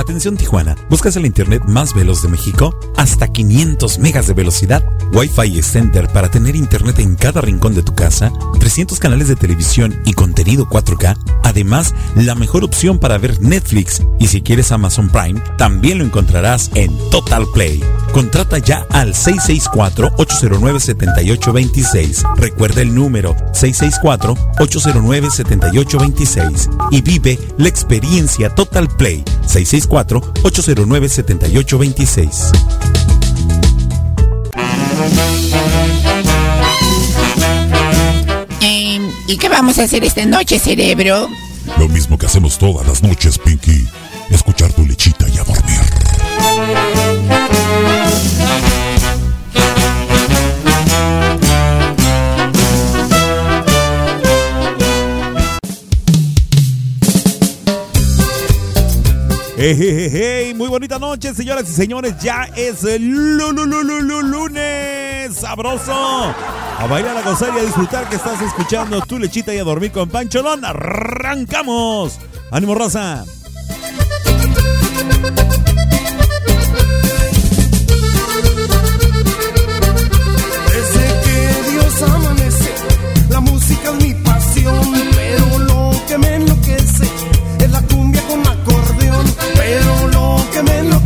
Atención Tijuana, ¿buscas el internet más veloz de México? Hasta 500 megas de velocidad, Wi-Fi Extender para tener internet en cada rincón de tu casa, 300 canales de televisión y contenido 4K, además la mejor opción para ver Netflix y si quieres Amazon Prime, también lo encontrarás en Total Play. Contrata ya al 664-809-7826. Recuerda el número 664-809-7826 y vive la experiencia Total Play 664-809-7826. Eh, ¿Y qué vamos a hacer esta noche, cerebro? Lo mismo que hacemos todas las noches, Pinky. Escuchar tu lechita Hey, hey, hey, muy bonita noche, señoras y señores. Ya es el lu- lu- lu- lu- lu- lunes sabroso. A bailar, a gozar y a disfrutar que estás escuchando tu lechita y a dormir con Pancholón. Arrancamos. Ánimo, raza. Que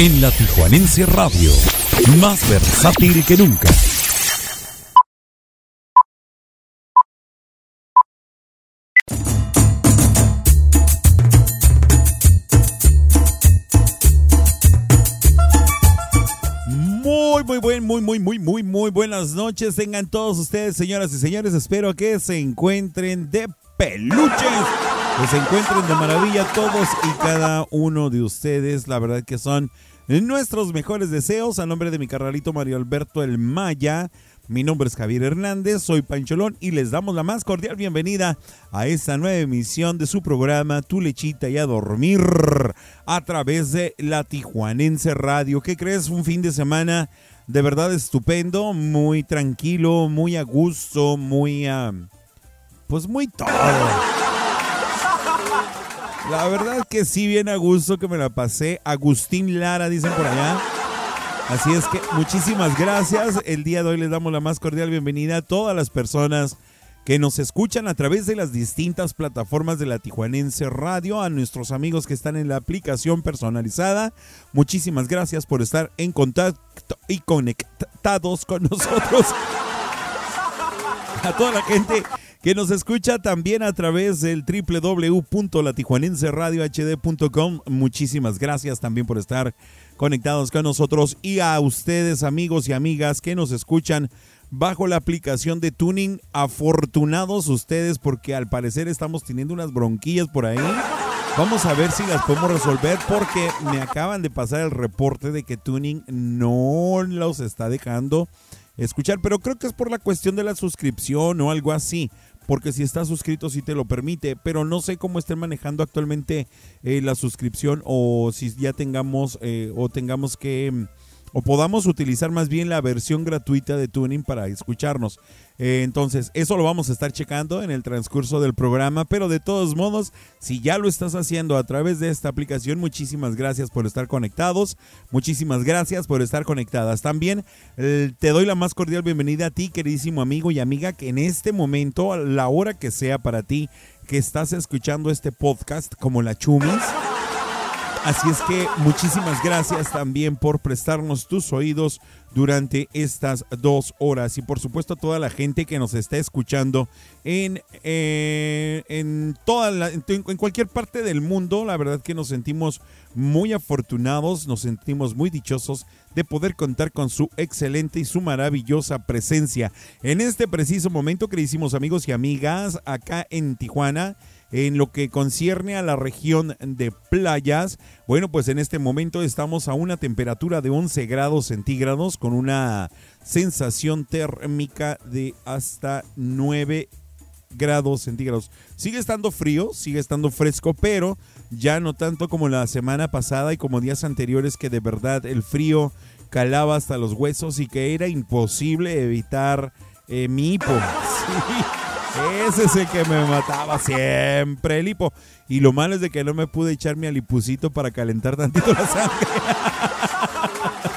En la Tijuanense Radio. Más versátil que nunca. Muy, muy buen, muy, muy, muy, muy, muy buenas noches. Tengan todos ustedes, señoras y señores. Espero que se encuentren de peluches. Que se encuentren de maravilla todos y cada uno de ustedes. La verdad que son nuestros mejores deseos. A nombre de mi carnalito Mario Alberto El Maya. Mi nombre es Javier Hernández, soy Pancholón y les damos la más cordial bienvenida a esta nueva emisión de su programa Tu lechita y a dormir a través de la Tijuanense Radio. ¿Qué crees? Un fin de semana de verdad estupendo, muy tranquilo, muy a gusto, muy a... pues muy todo. La verdad que sí, bien a gusto que me la pasé. Agustín Lara, dicen por allá. Así es que muchísimas gracias. El día de hoy les damos la más cordial bienvenida a todas las personas que nos escuchan a través de las distintas plataformas de la Tijuanense Radio, a nuestros amigos que están en la aplicación personalizada. Muchísimas gracias por estar en contacto y conectados con nosotros. A toda la gente que nos escucha también a través del www.latijuanenseradiohd.com. Muchísimas gracias también por estar conectados con nosotros y a ustedes amigos y amigas que nos escuchan bajo la aplicación de Tuning. Afortunados ustedes porque al parecer estamos teniendo unas bronquillas por ahí. Vamos a ver si las podemos resolver porque me acaban de pasar el reporte de que Tuning no los está dejando escuchar, pero creo que es por la cuestión de la suscripción o algo así porque si estás suscrito sí te lo permite, pero no sé cómo estén manejando actualmente eh, la suscripción o si ya tengamos eh, o tengamos que mm, o podamos utilizar más bien la versión gratuita de Tuning para escucharnos. Eh, entonces, eso lo vamos a estar checando en el transcurso del programa, pero de todos modos, si ya lo estás haciendo a través de esta aplicación, muchísimas gracias por estar conectados, muchísimas gracias por estar conectadas. También eh, te doy la más cordial bienvenida a ti, queridísimo amigo y amiga, que en este momento, a la hora que sea para ti, que estás escuchando este podcast como la Chumis. Así es que muchísimas gracias también por prestarnos tus oídos durante estas dos horas y por supuesto a toda la gente que nos está escuchando en, eh, en, toda en cualquier parte del mundo. La verdad que nos sentimos muy afortunados, nos sentimos muy dichosos de poder contar con su excelente y su maravillosa presencia en este preciso momento, queridísimos amigos y amigas, acá en Tijuana en lo que concierne a la región de playas, bueno, pues en este momento estamos a una temperatura de 11 grados centígrados con una sensación térmica de hasta 9 grados centígrados. Sigue estando frío, sigue estando fresco, pero ya no tanto como la semana pasada y como días anteriores que de verdad el frío calaba hasta los huesos y que era imposible evitar eh, mi hipo. Sí. Ese es el que me mataba siempre, el hipo. Y lo malo es de que no me pude echar mi alipucito para calentar tantito la sangre.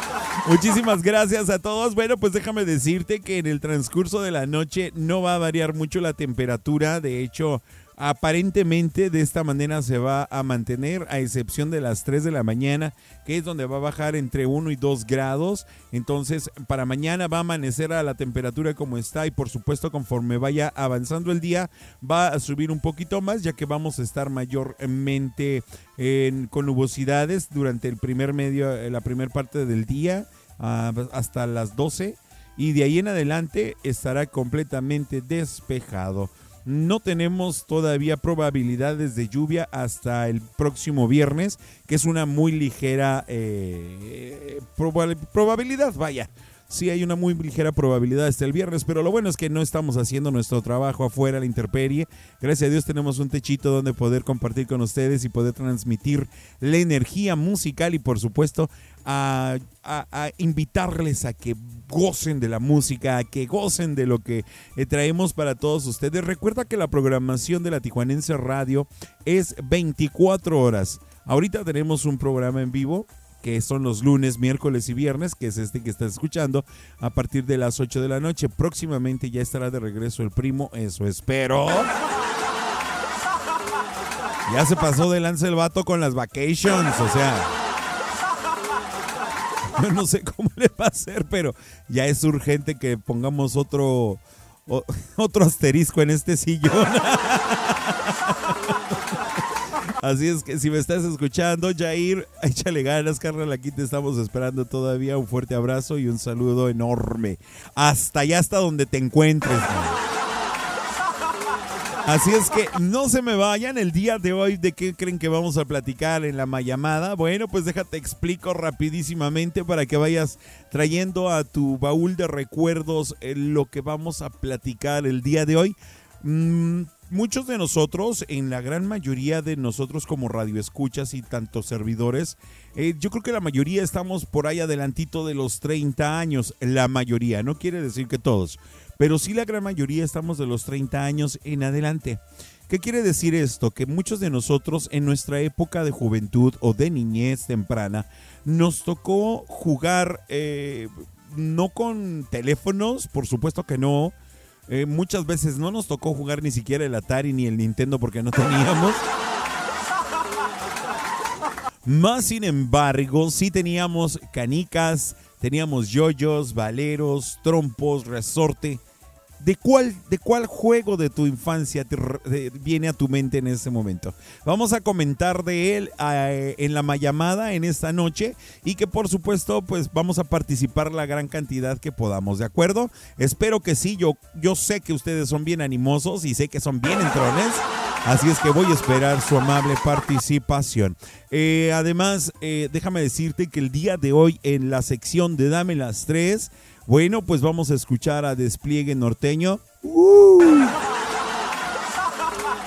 Muchísimas gracias a todos. Bueno, pues déjame decirte que en el transcurso de la noche no va a variar mucho la temperatura. De hecho, aparentemente de esta manera se va a mantener, a excepción de las 3 de la mañana, que es donde va a bajar entre 1 y 2 grados. Entonces, para mañana va a amanecer a la temperatura como está y por supuesto conforme vaya avanzando el día va a subir un poquito más, ya que vamos a estar mayormente en, con nubosidades durante el primer medio, la primera parte del día uh, hasta las 12 y de ahí en adelante estará completamente despejado. No tenemos todavía probabilidades de lluvia hasta el próximo viernes, que es una muy ligera eh, proba probabilidad, vaya. Sí hay una muy ligera probabilidad hasta el viernes, pero lo bueno es que no estamos haciendo nuestro trabajo afuera, la intemperie. Gracias a Dios tenemos un techito donde poder compartir con ustedes y poder transmitir la energía musical y por supuesto a, invitarles a que gocen de la música, a que gocen de lo que eh, traemos para todos ustedes. Recuerda que la programación de la Tijuanense Radio es 24 horas. Ahorita tenemos un programa en vivo que son los lunes, miércoles y viernes, que es este que estás escuchando, a partir de las 8 de la noche. Próximamente ya estará de regreso el primo, eso espero. Ya se pasó de lance el vato con las vacations, o sea. Yo no sé cómo le va a hacer, pero ya es urgente que pongamos otro, otro asterisco en este sillón. Así es que si me estás escuchando, Jair, échale ganas, carnal. Aquí te estamos esperando todavía. Un fuerte abrazo y un saludo enorme. Hasta allá, hasta donde te encuentres. Así es que no se me vayan el día de hoy. ¿De qué creen que vamos a platicar en la llamada? Bueno, pues déjate explico rapidísimamente para que vayas trayendo a tu baúl de recuerdos eh, lo que vamos a platicar el día de hoy. Mm, muchos de nosotros, en la gran mayoría de nosotros como radioescuchas y tantos servidores, eh, yo creo que la mayoría estamos por ahí adelantito de los 30 años. La mayoría, no quiere decir que todos pero sí la gran mayoría estamos de los 30 años en adelante. ¿Qué quiere decir esto? Que muchos de nosotros en nuestra época de juventud o de niñez temprana nos tocó jugar eh, no con teléfonos, por supuesto que no. Eh, muchas veces no nos tocó jugar ni siquiera el Atari ni el Nintendo porque no teníamos. Más sin embargo, sí teníamos canicas, teníamos yoyos, valeros, trompos, resorte ¿De cuál, ¿De cuál juego de tu infancia viene a tu mente en ese momento? Vamos a comentar de él eh, en la llamada en esta noche y que por supuesto pues vamos a participar la gran cantidad que podamos, ¿de acuerdo? Espero que sí, yo, yo sé que ustedes son bien animosos y sé que son bien entrones, así es que voy a esperar su amable participación. Eh, además, eh, déjame decirte que el día de hoy en la sección de Dame las tres bueno, pues vamos a escuchar a Despliegue Norteño.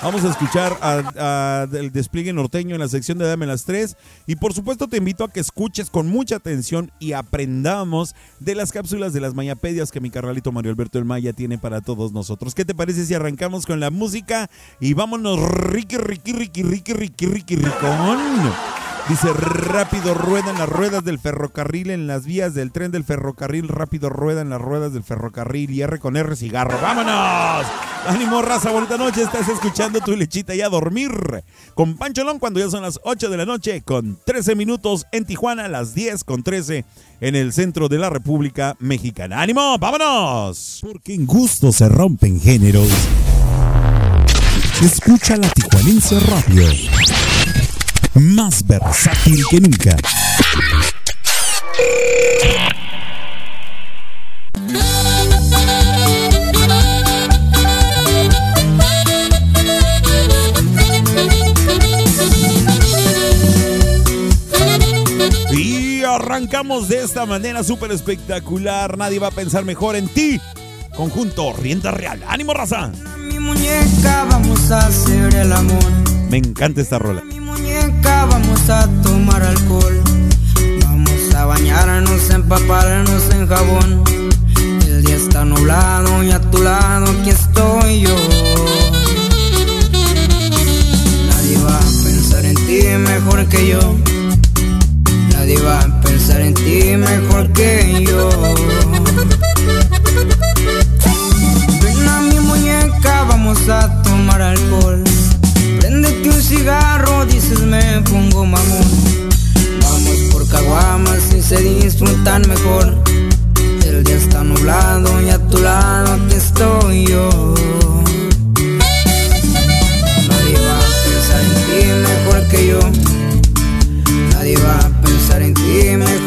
Vamos a escuchar a, el despliegue norteño en la sección de Dame las Tres. Y por supuesto te invito a que escuches con mucha atención y aprendamos de las cápsulas de las mayapedias que mi carnalito Mario Alberto El Maya tiene para todos nosotros. ¿Qué te parece si arrancamos con la música? Y vámonos, Ricky, Ricky, Ricky, Ricky, Ricky, Ricky, Ricón. Dice, rápido ruedan las ruedas del ferrocarril en las vías del tren del ferrocarril. Rápido ruedan las ruedas del ferrocarril. Y R con R cigarro. ¡Vámonos! Ánimo, raza, bonita noche. Estás escuchando tu lechita y a dormir. Con Pancholón cuando ya son las 8 de la noche. Con 13 minutos en Tijuana. Las 10 con 13 en el centro de la República Mexicana. ¡Ánimo! ¡Vámonos! Porque en gusto se rompen géneros. Escucha la Tijuanense Radio más versátil que nunca. Y arrancamos de esta manera súper espectacular. Nadie va a pensar mejor en ti. Conjunto Rienda Real. ¡Ánimo, raza! Mi muñeca, vamos a hacer el amor. Me encanta esta rola vamos a tomar alcohol. Vamos a bañarnos, empaparnos en jabón. El día está nublado y a tu lado aquí estoy yo. Nadie va a pensar en ti mejor que yo. Nadie va a pensar en ti mejor que yo. Ven a mi muñeca, vamos a tomar alcohol Préndete un cigarro, dices me pongo mamón. Vamos por caguamas y se disfrutan mejor. El día está nublado y a tu lado aquí estoy yo. Nadie va a pensar en ti mejor que yo. Nadie va a pensar en ti mejor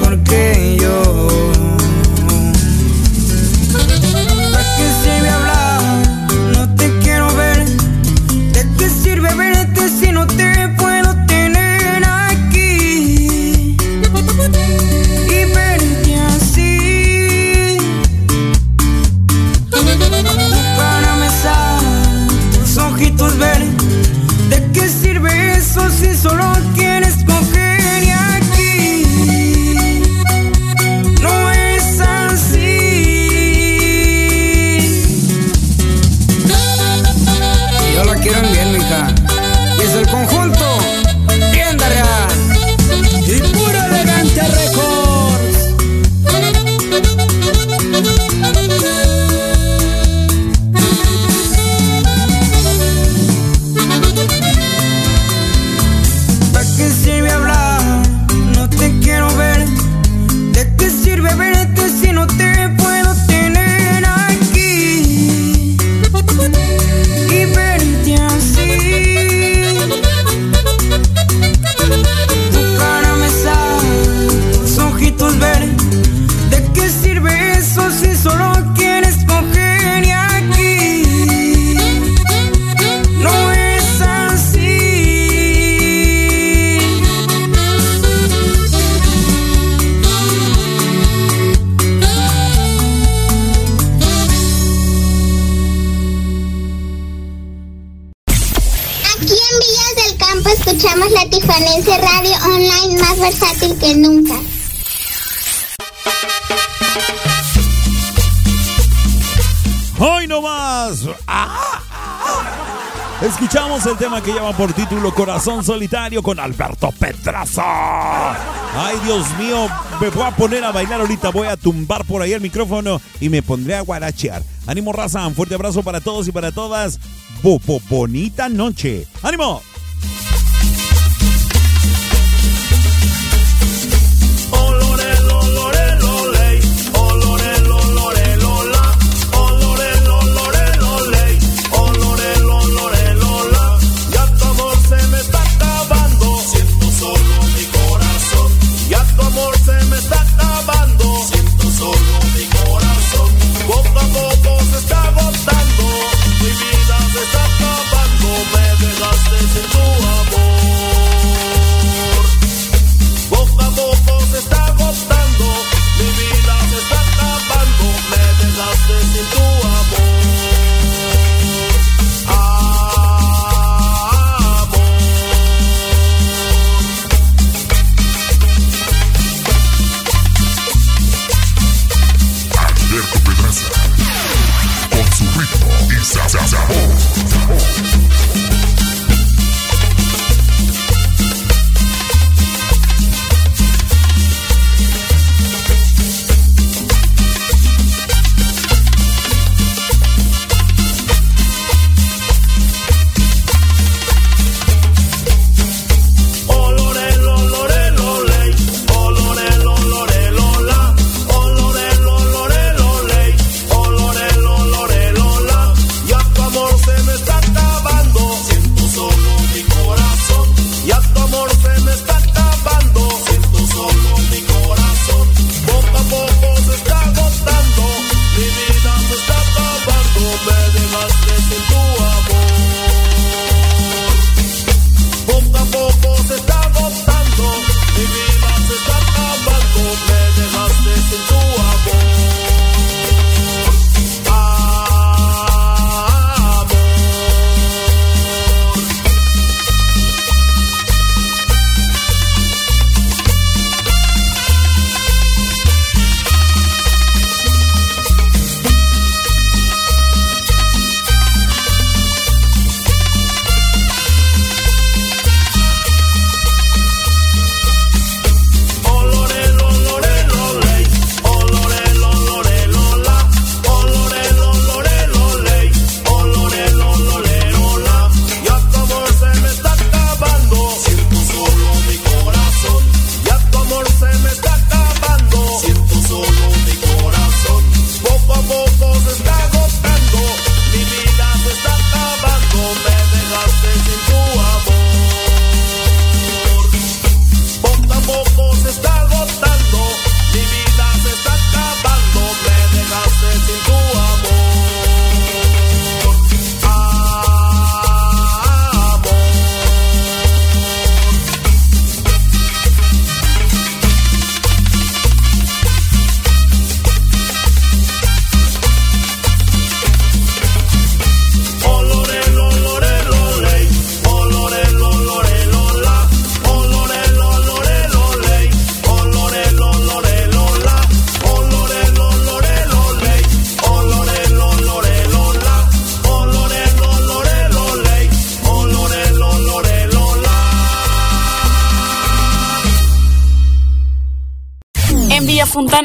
Escuchamos la Tijuanense Radio Online más versátil que nunca. Hoy no más. Ah, Escuchamos el tema que lleva por título Corazón Solitario con Alberto Pedraza. Ay, Dios mío, me voy a poner a bailar ahorita. Voy a tumbar por ahí el micrófono y me pondré a guarachear. Ánimo, raza. Un fuerte abrazo para todos y para todas. Bo, bonita noche. ¡Ánimo!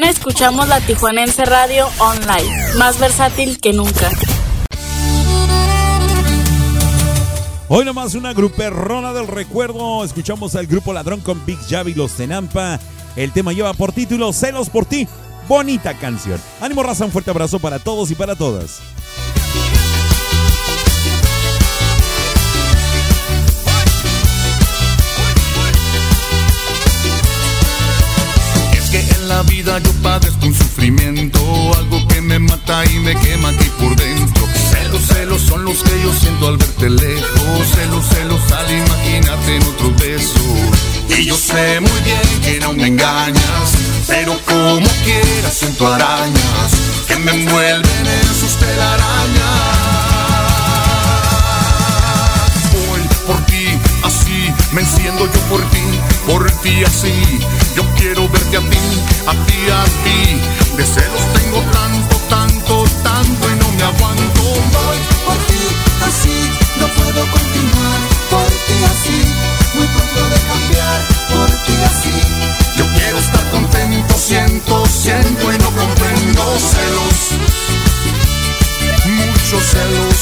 Escuchamos la Tijuanense Radio Online, más versátil que nunca. Hoy nomás una gruperrona del recuerdo. Escuchamos al grupo Ladrón con Big Javi Los Tenampa. El tema lleva por título Celos por ti. Bonita canción. Ánimo raza, un fuerte abrazo para todos y para todas. La vida yo padezco un sufrimiento, algo que me mata y me quema aquí por dentro. Celos, celos son los que yo siento al verte lejos, celos, celos al imaginarte en otro beso. Y yo sé muy bien que no me engañas, pero como quieras siento arañas que me envuelven en sus telarañas. Voy por ti así, me a ti, a ti. De celos tengo tanto, tanto, tanto y no me aguanto. Voy por ti, así no puedo continuar. Por ti así, muy pronto de cambiar. Por ti así, Yo quiero estar contento, siento, siento y no comprendo celos. Muchos celos,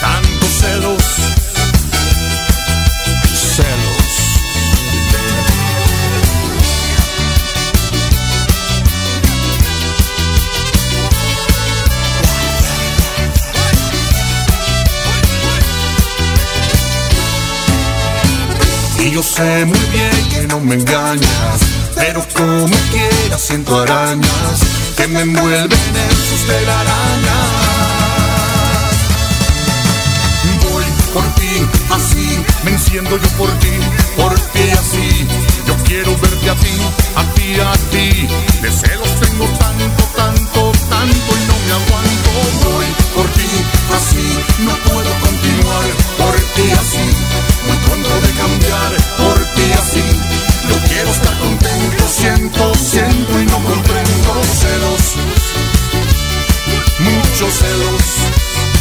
tantos celos. Yo sé muy bien que no me engañas, pero como quiera siento arañas que me envuelven en sus telarañas. Voy por ti, así, me enciendo yo por ti, por ti así. Yo quiero verte a ti, a ti, a ti. De celos tengo tanto, tanto, tanto y no me aguanto. Voy por ti, así, no puedo Siento, siento y no comprendo celos. Muchos celos.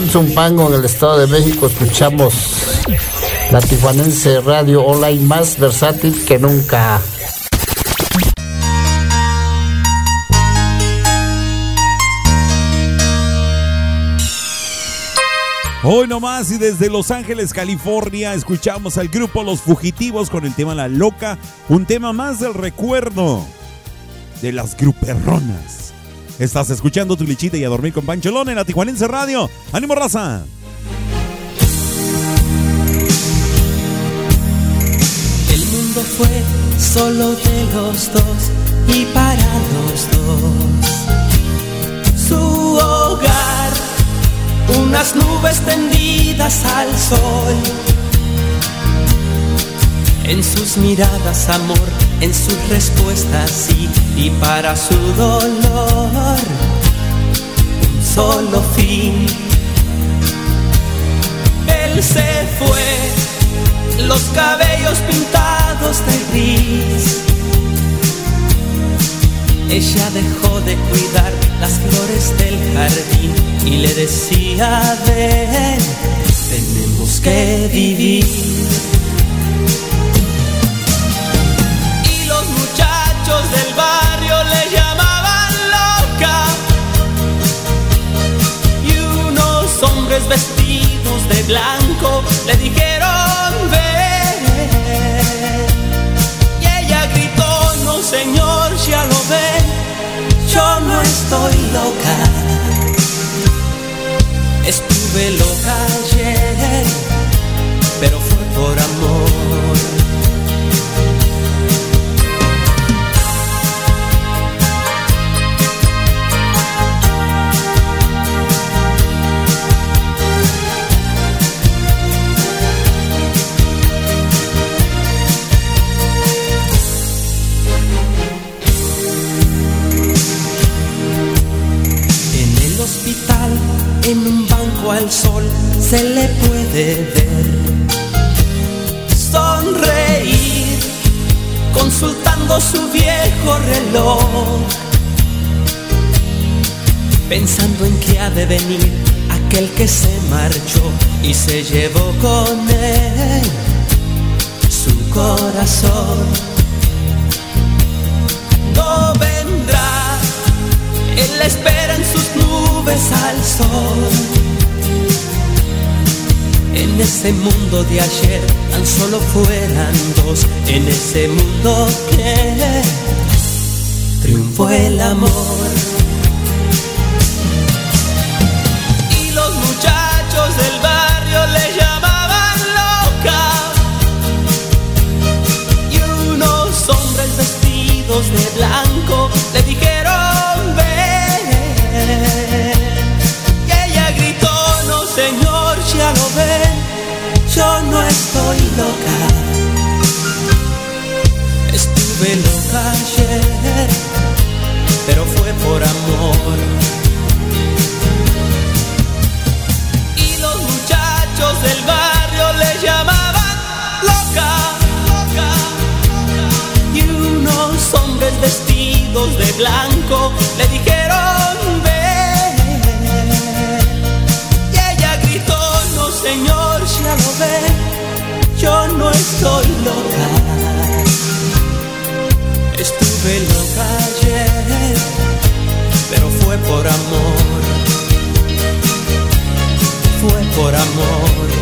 Zumpango, en el Estado de México, escuchamos la tijuanense radio online más versátil que nunca. Hoy nomás y desde Los Ángeles, California, escuchamos al grupo Los Fugitivos con el tema La Loca, un tema más del recuerdo de las gruperronas. Estás escuchando tu lichita y a dormir con Pancholón en la Tijuanense Radio. ¡Ánimo, raza! El mundo fue solo de los dos y para los dos. Su hogar, unas nubes tendidas al sol. En sus miradas amor, en sus respuestas sí y para su dolor un solo fin. Él se fue los cabellos pintados de gris. Ella dejó de cuidar las flores del jardín y le decía, ven, tenemos que vivir. Hombres vestidos de blanco le dijeron ven. Y ella gritó, no señor, ya lo ven, yo no estoy loca. Estuve loca ayer, pero fue por amor. Se le puede ver sonreír, consultando su viejo reloj, pensando en que ha de venir aquel que se marchó y se llevó con él corazón. No vendrá, él espera en sus nubes al sol. En ese mundo de ayer tan solo fueran dos, en ese mundo que triunfó el amor. Y los muchachos del barrio le llamaban loca. Y unos hombres vestidos de blanco estoy loca. Estuve loca ayer, pero fue por amor. Y los muchachos del barrio le llamaban loca, loca, loca. Y unos hombres vestidos de blanco le dijeron ven. Y ella gritó, no señor, ya lo ve, yo no estoy loca. Estuve loca ayer, pero fue por amor. Fue por amor.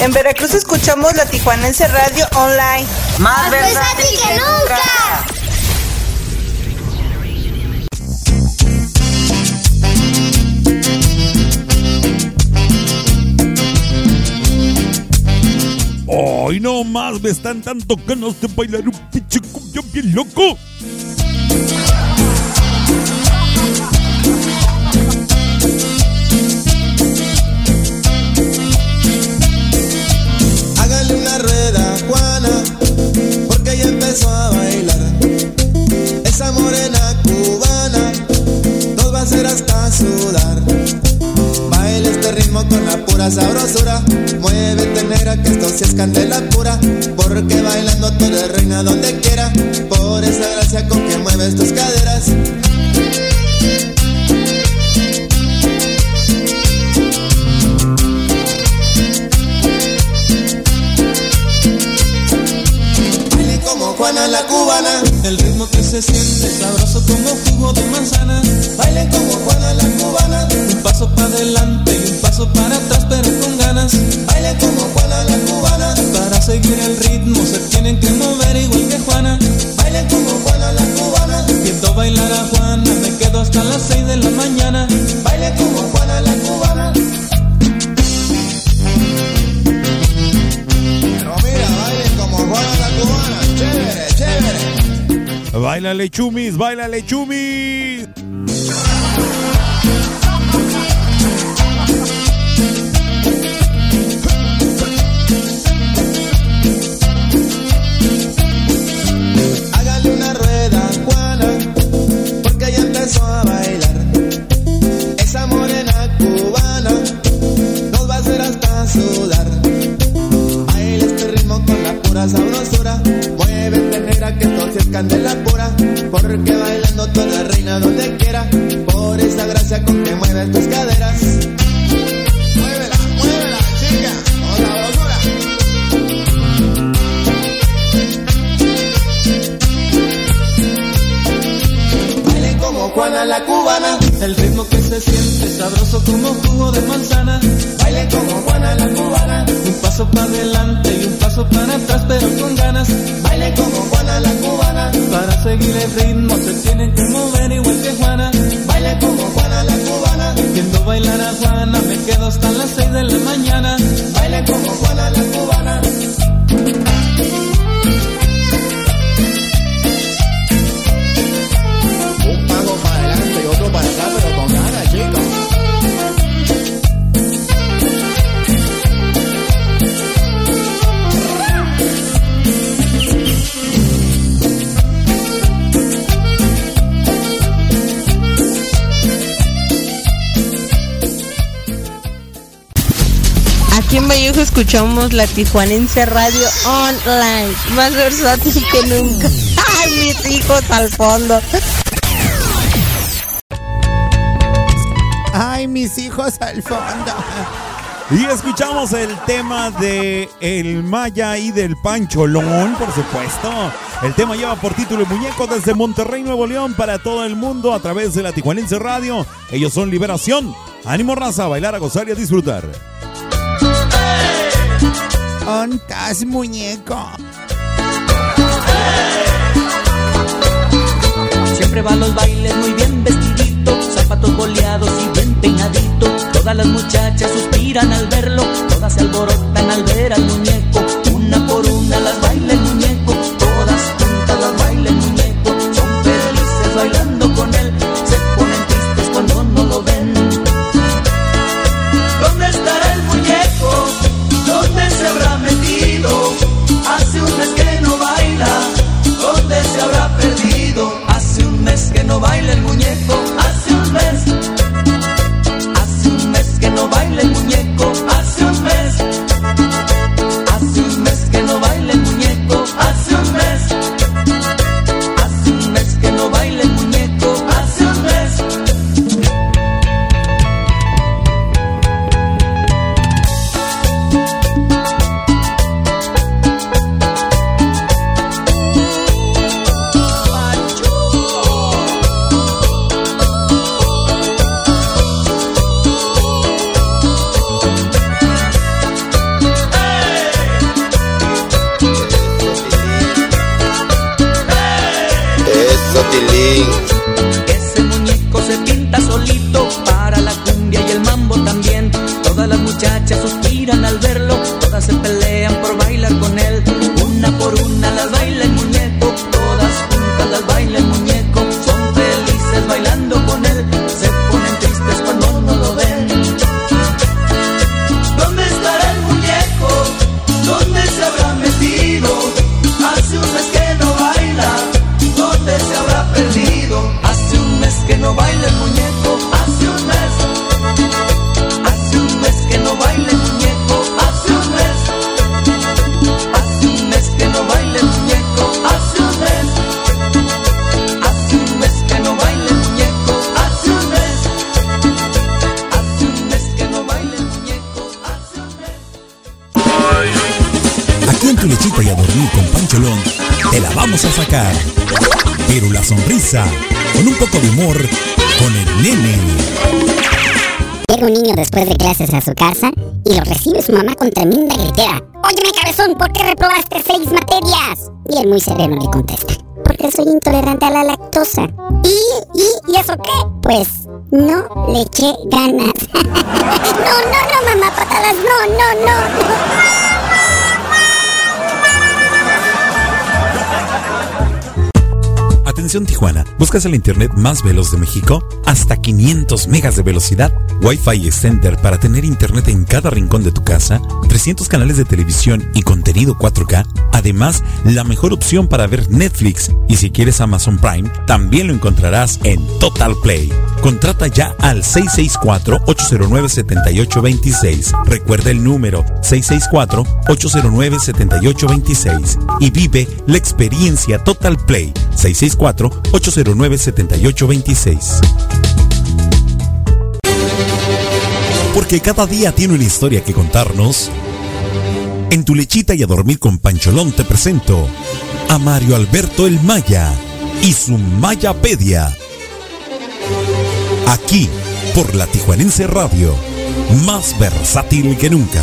En Veracruz escuchamos la Tijuanense Radio Online. Más versátil que nunca. Hoy no más me están dando ganas de bailar un pinche cumbia bien loco. Porque ella empezó a bailar. Esa morena cubana nos va a hacer hasta sudar. Baila este ritmo con la pura sabrosura. Muévete negra que esto sí es candela pura. Porque bailando tú eres reina donde quiera. Por esa gracia con que mueves tus caderas. Juana la cubana. El ritmo que se siente sabroso como jugo de manzana. Baile como Juana la cubana. Un paso para adelante y un paso para atrás, pero con ganas. Baile como Juana la cubana. Para seguir el ritmo se tienen que mover igual que Juana. Baile como Juana la cubana. Viendo bailar a Juana, me quedo hasta las 6 de la mañana. Baile como Juana la cubana. Pero mira, baile como Juana la cubana. Chévere, chévere. Bailale chumis, bailale chumis. Hágale una rueda, Juana, porque ella empezó a bailar. Esa morena cubana nos va a hacer hasta sudar. Baila este ritmo con la pura sabrosura. Sí es candela pura. Porque bailando eres reina donde quiera. Por esa gracia con que mueves tus caderas. La cubana. El ritmo que se siente sabroso como jugo de manzana. Baile como Juana la cubana. Un paso para adelante y un paso para atrás, pero con ganas. Baile como Juana la cubana. Para seguir el ritmo se tienen que mover igual que Juana. Baile como Juana la cubana. Viendo bailar a Juana, me quedo hasta las 6 de la mañana. Baile como Juana la cubana. En Vallejo escuchamos la Tijuanense Radio Online, más versátil que nunca. ¡Ay, mis hijos al fondo! Ay, mis hijos al fondo. Y escuchamos el tema de El Maya y del Pancholón, por supuesto. El tema lleva por título Muñeco desde Monterrey, Nuevo León, para todo el mundo a través de la Tijuanense Radio. Ellos son Liberación. Ánimo raza, a bailar, a gozar y a disfrutar. ¿Ontas, muñeco? Siempre va a los bailes muy bien vestidito, zapatos boleados y bien peinadito. Todas las muchachas suspiran al verlo, todas se alborotan al ver al muñeco. Una por una las baila muñeco, de clases a su casa y lo recibe su mamá con tremenda gritera. Óyeme, cabezón, ¿por qué reprobaste seis materias? Y él muy sereno le contesta. Porque soy intolerante a la lactosa. ¿Y, y, y eso qué? Pues no le eché ganas. no, no, no, mamá, patadas, no, no, no. Atención Tijuana, ¿buscas el internet más veloz de México? Hasta 500 megas de velocidad, Wi-Fi Extender para tener internet en cada rincón de tu casa, 300 canales de televisión y contenido 4K, además la mejor opción para ver Netflix y si quieres Amazon Prime, también lo encontrarás en Total Play. Contrata ya al 664-809-7826. Recuerda el número 664-809-7826 y vive la experiencia Total Play 664-809-7826. Porque cada día tiene una historia que contarnos. En tu lechita y a dormir con Pancholón te presento a Mario Alberto el Maya y su Mayapedia. Aquí, por la Tijuanense Radio, más versátil que nunca.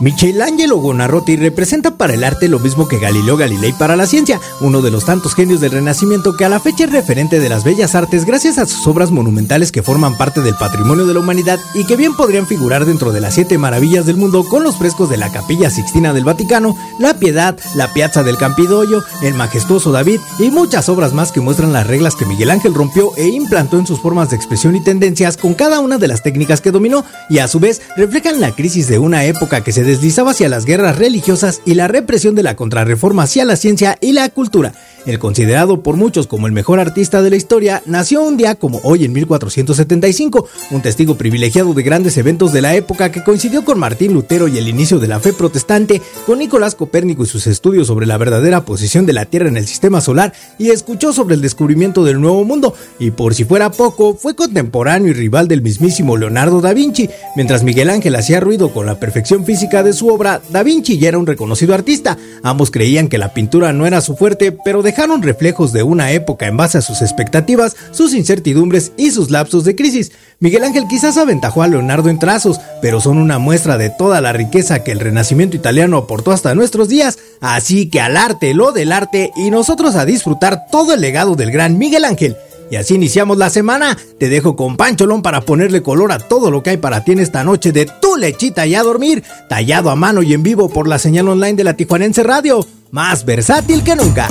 Michelangelo Buonarroti representa para el arte lo mismo que Galileo Galilei para la ciencia, uno de los tantos genios del Renacimiento que a la fecha es referente de las bellas artes gracias a sus obras monumentales que forman parte del patrimonio de la humanidad y que bien podrían figurar dentro de las siete maravillas del mundo con los frescos de la Capilla Sixtina del Vaticano, la Piedad, la Piazza del Campidoglio, el majestuoso David y muchas obras más que muestran las reglas que Miguel Ángel rompió e implantó en sus formas de expresión y tendencias con cada una de las técnicas que dominó y a su vez reflejan la crisis de una época que se deslizaba hacia las guerras religiosas y la represión de la contrarreforma hacia la ciencia y la cultura. El considerado por muchos como el mejor artista de la historia, nació un día como hoy en 1475, un testigo privilegiado de grandes eventos de la época que coincidió con Martín Lutero y el inicio de la fe protestante, con Nicolás Copérnico y sus estudios sobre la verdadera posición de la Tierra en el sistema solar y escuchó sobre el descubrimiento del Nuevo Mundo, y por si fuera poco, fue contemporáneo y rival del mismísimo Leonardo da Vinci. Mientras Miguel Ángel hacía ruido con la perfección física de su obra, da Vinci ya era un reconocido artista. Ambos creían que la pintura no era su fuerte, pero dejaron reflejos de una época en base a sus expectativas, sus incertidumbres y sus lapsos de crisis. Miguel Ángel quizás aventajó a Leonardo en trazos, pero son una muestra de toda la riqueza que el Renacimiento italiano aportó hasta nuestros días, así que al arte lo del arte y nosotros a disfrutar todo el legado del gran Miguel Ángel. Y así iniciamos la semana. Te dejo con Pancholón para ponerle color a todo lo que hay para ti en esta noche de tu lechita y a dormir, tallado a mano y en vivo por la señal online de la Tijuanense Radio, más versátil que nunca.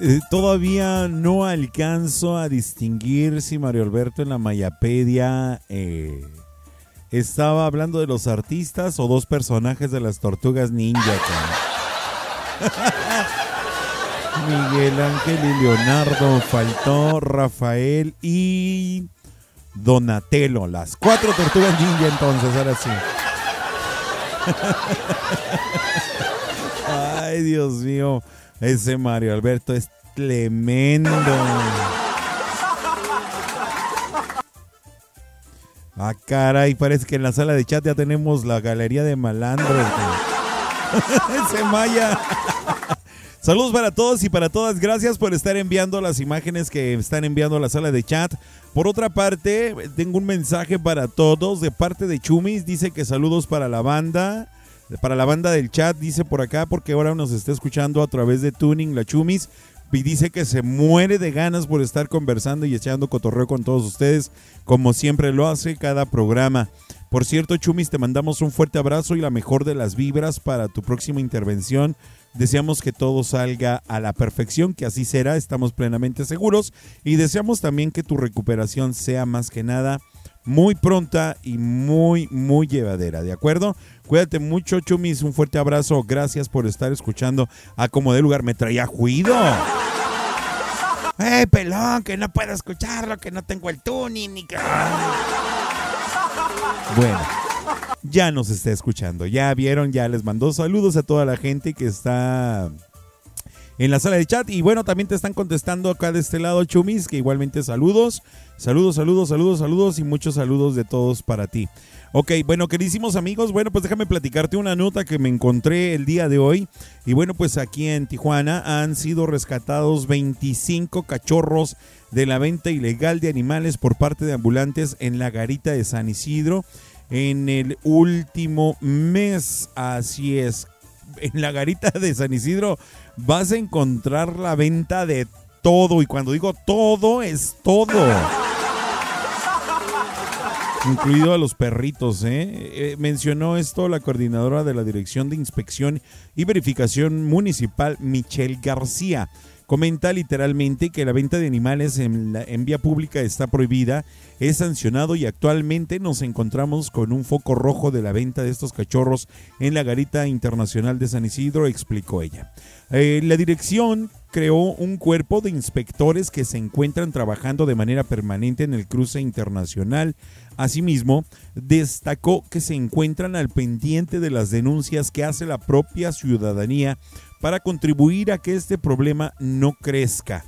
Eh, todavía no alcanzo a distinguir si Mario Alberto en la Mayapedia eh, estaba hablando de los artistas o dos personajes de las tortugas ninja. Miguel Ángel y Leonardo, faltó Rafael y Donatello, las cuatro tortugas ninja entonces, ahora sí. Ay, Dios mío. Ese Mario Alberto es tremendo. Ah, caray, parece que en la sala de chat ya tenemos la galería de malandros. Ese Maya. Saludos para todos y para todas. Gracias por estar enviando las imágenes que están enviando a la sala de chat. Por otra parte, tengo un mensaje para todos de parte de Chumis. Dice que saludos para la banda para la banda del chat, dice por acá, porque ahora nos está escuchando a través de Tuning, la Chumis, y dice que se muere de ganas por estar conversando y echando cotorreo con todos ustedes, como siempre lo hace cada programa. Por cierto, Chumis, te mandamos un fuerte abrazo y la mejor de las vibras para tu próxima intervención. Deseamos que todo salga a la perfección, que así será, estamos plenamente seguros. Y deseamos también que tu recuperación sea más que nada muy pronta y muy, muy llevadera, ¿de acuerdo? Cuídate mucho, Chumis, un fuerte abrazo, gracias por estar escuchando a como de lugar me traía juido. ¡Eh, pelón! Que no puedo escucharlo, que no tengo el tuning ni que... Bueno, ya nos está escuchando, ya vieron, ya les mandó saludos a toda la gente que está en la sala de chat. Y bueno, también te están contestando acá de este lado, Chumis, que igualmente saludos. Saludos, saludos, saludos, saludos y muchos saludos de todos para ti. Ok, bueno, queridísimos amigos, bueno, pues déjame platicarte una nota que me encontré el día de hoy. Y bueno, pues aquí en Tijuana han sido rescatados 25 cachorros de la venta ilegal de animales por parte de ambulantes en la garita de San Isidro en el último mes. Así es. En la garita de San Isidro vas a encontrar la venta de todo. Y cuando digo todo, es todo incluido a los perritos. ¿eh? ¿eh? mencionó esto la coordinadora de la Dirección de Inspección y Verificación Municipal, Michelle García. Comenta literalmente que la venta de animales en, la, en vía pública está prohibida, es sancionado y actualmente nos encontramos con un foco rojo de la venta de estos cachorros en la Garita Internacional de San Isidro, explicó ella. Eh, la dirección creó un cuerpo de inspectores que se encuentran trabajando de manera permanente en el cruce internacional Asimismo, destacó que se encuentran al pendiente de las denuncias que hace la propia ciudadanía para contribuir a que este problema no crezca.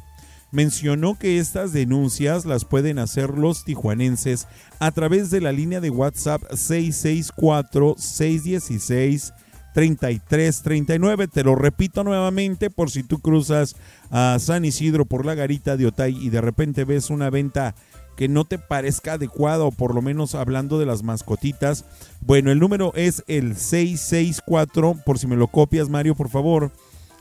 Mencionó que estas denuncias las pueden hacer los tijuanenses a través de la línea de WhatsApp 664-616-3339. Te lo repito nuevamente por si tú cruzas a San Isidro por la garita de Otay y de repente ves una venta que no te parezca adecuado, por lo menos hablando de las mascotitas. Bueno, el número es el 664, por si me lo copias, Mario, por favor.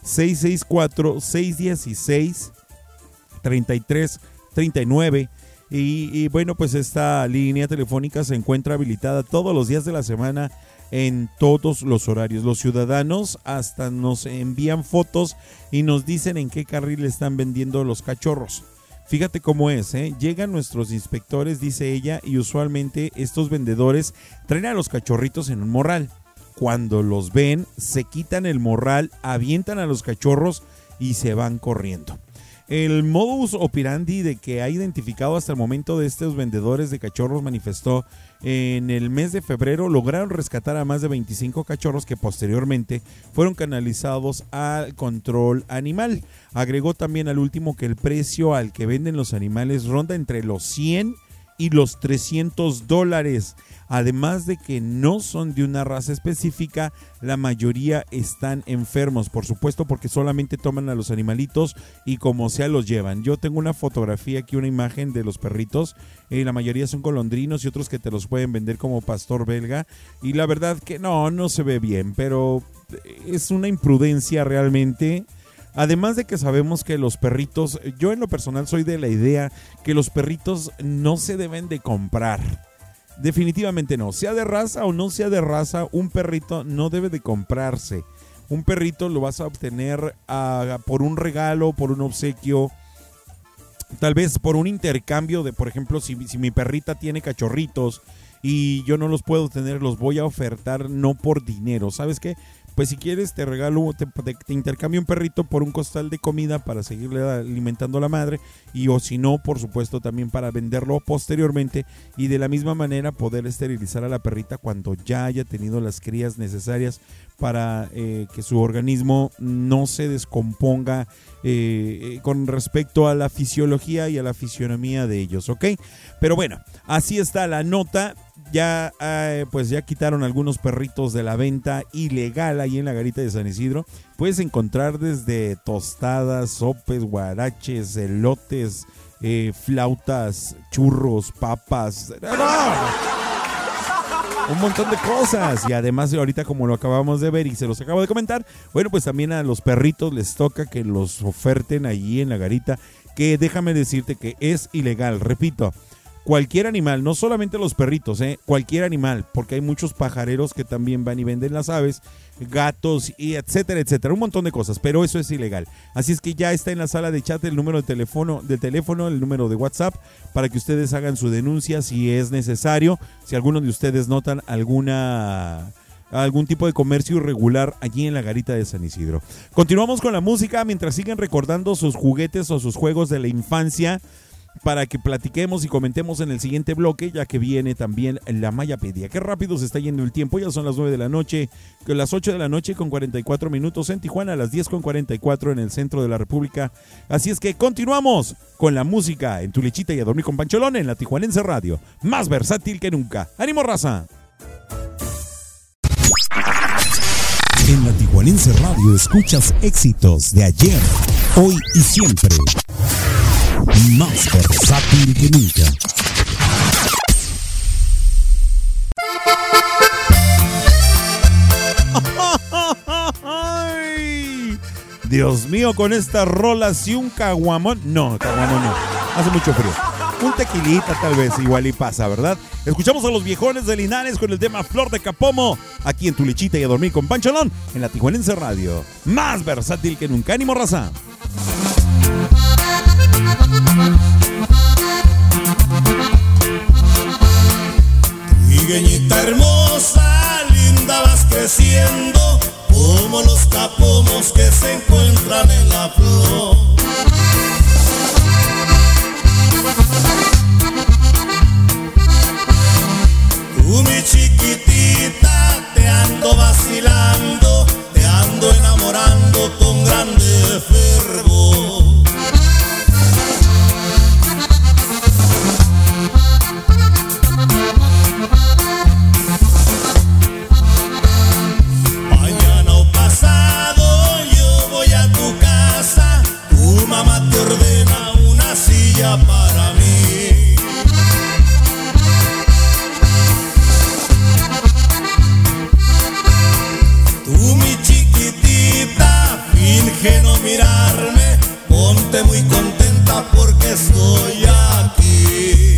664-616-3339. Y, y bueno, pues esta línea telefónica se encuentra habilitada todos los días de la semana en todos los horarios. Los ciudadanos hasta nos envían fotos y nos dicen en qué carril están vendiendo los cachorros. Fíjate cómo es, ¿eh? Llegan nuestros inspectores, dice ella, y usualmente estos vendedores traen a los cachorritos en un morral. Cuando los ven, se quitan el morral, avientan a los cachorros y se van corriendo. El modus operandi de que ha identificado hasta el momento de estos vendedores de cachorros manifestó en el mes de febrero lograron rescatar a más de 25 cachorros que posteriormente fueron canalizados al control animal. Agregó también al último que el precio al que venden los animales ronda entre los 100 y los 300 dólares. Además de que no son de una raza específica, la mayoría están enfermos, por supuesto, porque solamente toman a los animalitos y como sea los llevan. Yo tengo una fotografía aquí, una imagen de los perritos. y la mayoría son colondrinos y otros que te los pueden vender como pastor belga. Y la verdad que no, no se ve bien, pero es una imprudencia realmente. Además de que sabemos que los perritos, yo en lo personal soy de la idea que los perritos no se deben de comprar. Definitivamente no. Sea de raza o no sea de raza, un perrito no debe de comprarse. Un perrito lo vas a obtener ah, por un regalo, por un obsequio, tal vez por un intercambio de, por ejemplo, si, si mi perrita tiene cachorritos y yo no los puedo tener, los voy a ofertar no por dinero. ¿Sabes qué? Pues si quieres te regalo, te, te- te intercambio un perrito por un costal de comida para seguirle alimentando a la madre. Y o si no, por supuesto también para venderlo posteriormente y de la misma manera poder esterilizar a la perrita cuando ya haya tenido las crías necesarias para eh, que su organismo no se descomponga eh, eh, con respecto a la fisiología y a la fisionomía de ellos, ¿ok? Pero bueno, así está la nota ya eh, pues ya quitaron algunos perritos de la venta ilegal ahí en la garita de San Isidro. Puedes encontrar desde tostadas, sopes, guaraches, elotes, flautas, churros, papas. Un montón de cosas. Y además, ahorita como lo acabamos de ver y se los acabo de comentar, bueno, pues también a los perritos les toca que los oferten allí en la garita. Que déjame decirte que es ilegal. Repito, cualquier animal, no solamente los perritos, ¿eh? cualquier animal, porque hay muchos pajareros que también van y venden las aves, gatos y etcétera, etcétera, un montón de cosas, pero eso es ilegal. Así es que ya está en la sala de chat el número de teléfono, de teléfono, el número de WhatsApp para que ustedes hagan su denuncia si es necesario, si algunos de ustedes notan alguna algún tipo de comercio irregular allí en la garita de San Isidro. Continuamos con la música mientras siguen recordando sus juguetes o sus juegos de la infancia para que platiquemos y comentemos en el siguiente bloque, ya que viene también la Mayapedia. Qué rápido se está yendo el tiempo, ya son las 9 de la noche, las 8 de la noche con 44 minutos en Tijuana, las 10 con 44 en el centro de la República. Así es que continuamos con la música en tu lechita y a dormir con Pancholón en la Tijuanense Radio, más versátil que nunca. ¡Ánimo, raza! En la Tijuanense Radio escuchas éxitos de ayer, hoy y siempre. Más versátil que nunca. Dios mío, con esta rola, si un caguamón. No, caguamón no. Hace mucho frío. Un tequilita tal vez, igual y pasa, ¿verdad? Escuchamos a los viejones de Linares con el tema Flor de Capomo, aquí en tu lechita y a dormir con Pancholón, en la Tijuanense Radio. Más versátil que nunca. ¡Ánimo, raza! Trigueñita hermosa, linda vas creciendo, como los capomos que se encuentran en la flor. Tú mi chiquitita, te ando vacilando, te ando enamorando con grande fervor. para mí. Tú mi chiquitita, finge no mirarme, ponte muy contenta porque estoy aquí.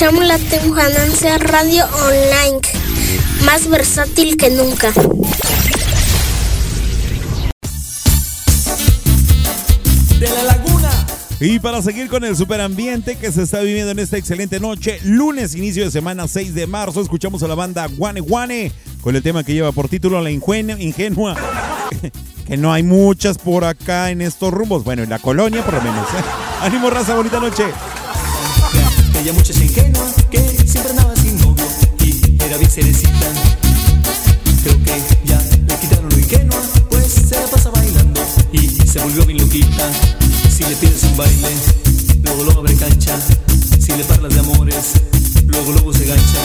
Escuchamos la Temujananza Radio Online, más versátil que nunca. De la laguna. Y para seguir con el superambiente que se está viviendo en esta excelente noche, lunes, inicio de semana 6 de marzo, escuchamos a la banda Guane Guane con el tema que lleva por título La Ingenua, ingenua que no hay muchas por acá en estos rumbos. Bueno, en la colonia por lo menos. ¿eh? Ánimo, raza, bonita noche. Ella mucha es ingenua, que siempre andaba sin novio y era bien cerecita. Creo que ya le quitaron lo ingenua, pues se la pasa bailando y se volvió bien loquita. Si le pides un baile, luego luego abre cancha. Si le parlas de amores, luego luego se gancha.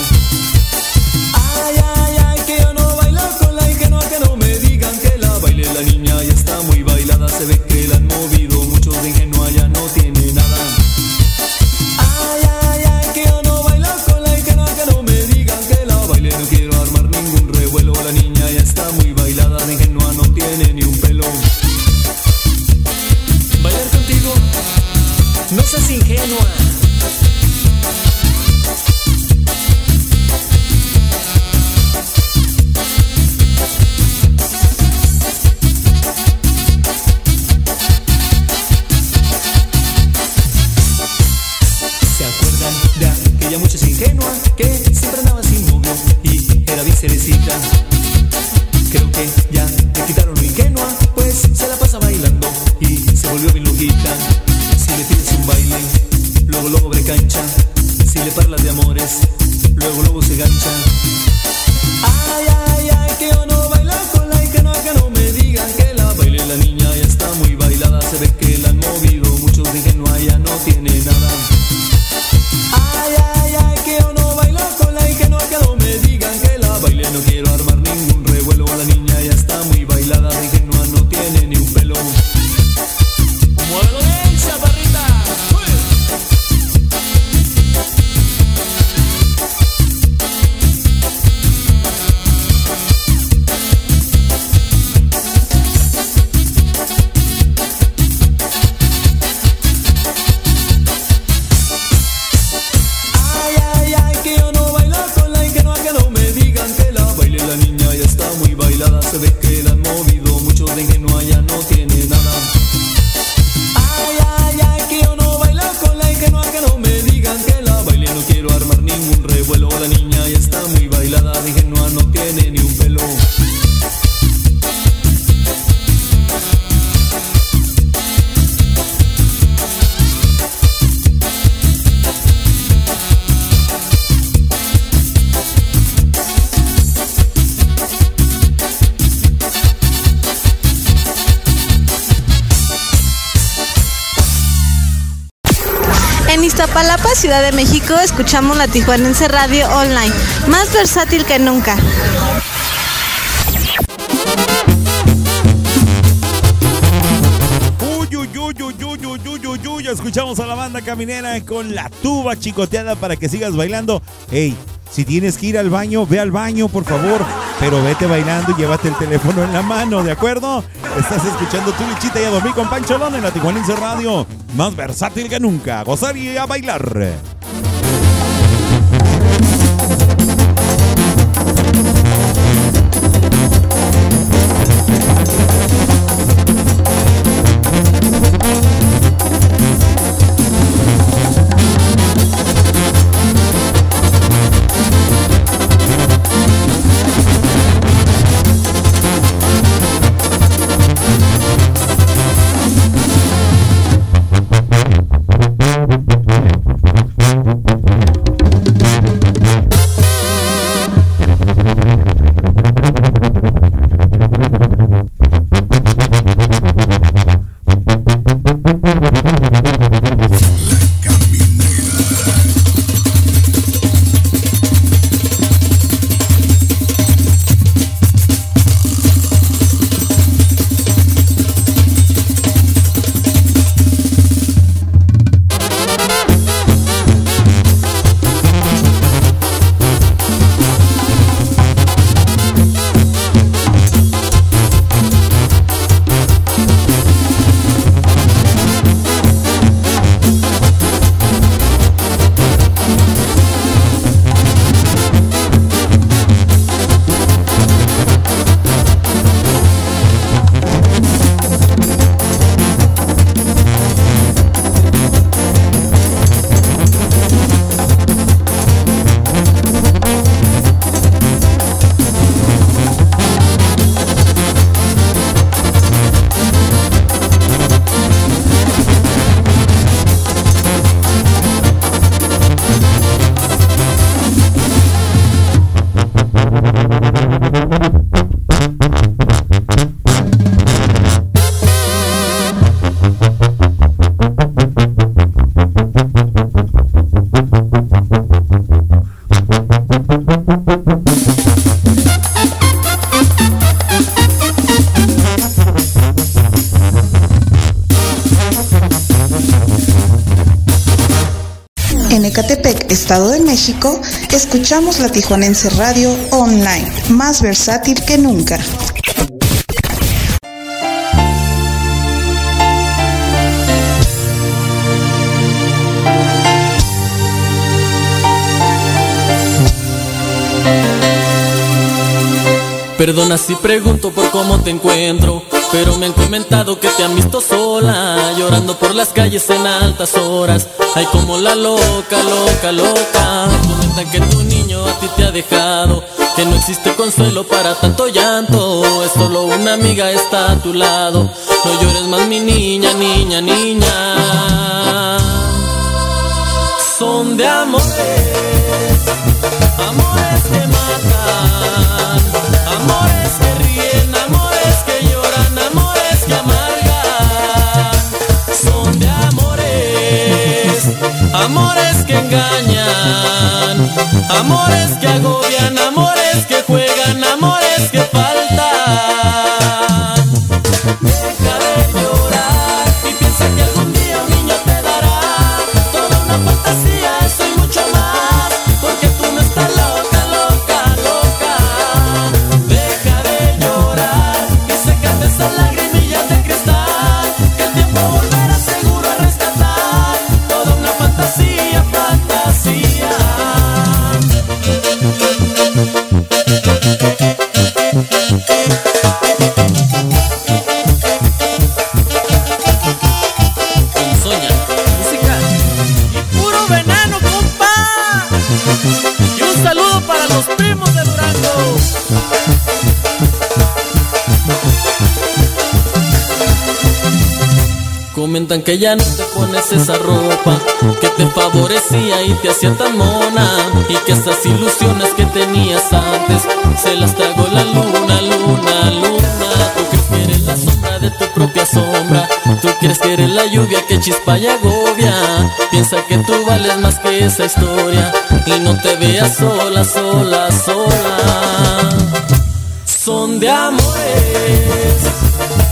Ay, ay, ay, que yo no bailo con la ingenua, que no me digan que la baile la niña ya está muy bailada. Se ve que Iztapalapa, Ciudad de México, escuchamos la Tijuanense Radio Online, más versátil que nunca. Uy, escuchamos a la banda caminera con la tuba chicoteada para que sigas bailando. ¡Ey! Si tienes que ir al baño, ve al baño, por favor. Pero vete bailando y llévate el teléfono en la mano, ¿de acuerdo? Estás escuchando tu lichita y a dormir con Pancholón en la Tijuanense Radio. Más versátil que nunca. Gozar y a bailar. Escuchamos la Tijuanense Radio Online, más versátil que nunca. Perdona si pregunto por cómo te encuentro, pero me han comentado que te han visto sola, llorando por las calles en altas horas. Ay, como la loca, loca, loca. Comentan que niño ti te ha dejado, que no existe consuelo para tanto llanto. Es solo una amiga está a tu lado. No llores más, mi niña, niña, niña. Son de amores ya no te pones esa ropa que te favorecía y te hacía tan mona y que esas ilusiones que tenías antes se las tragó la luna, luna, luna. Tú crees que eres la sombra de tu propia sombra, tú crees que eres la lluvia que chispa y agobia. Piensa que tú vales más que esa historia y no te veas sola, sola, sola. Son de amores,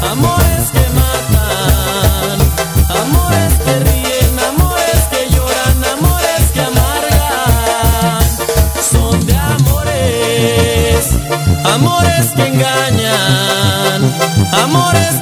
amores amores que engañan, amores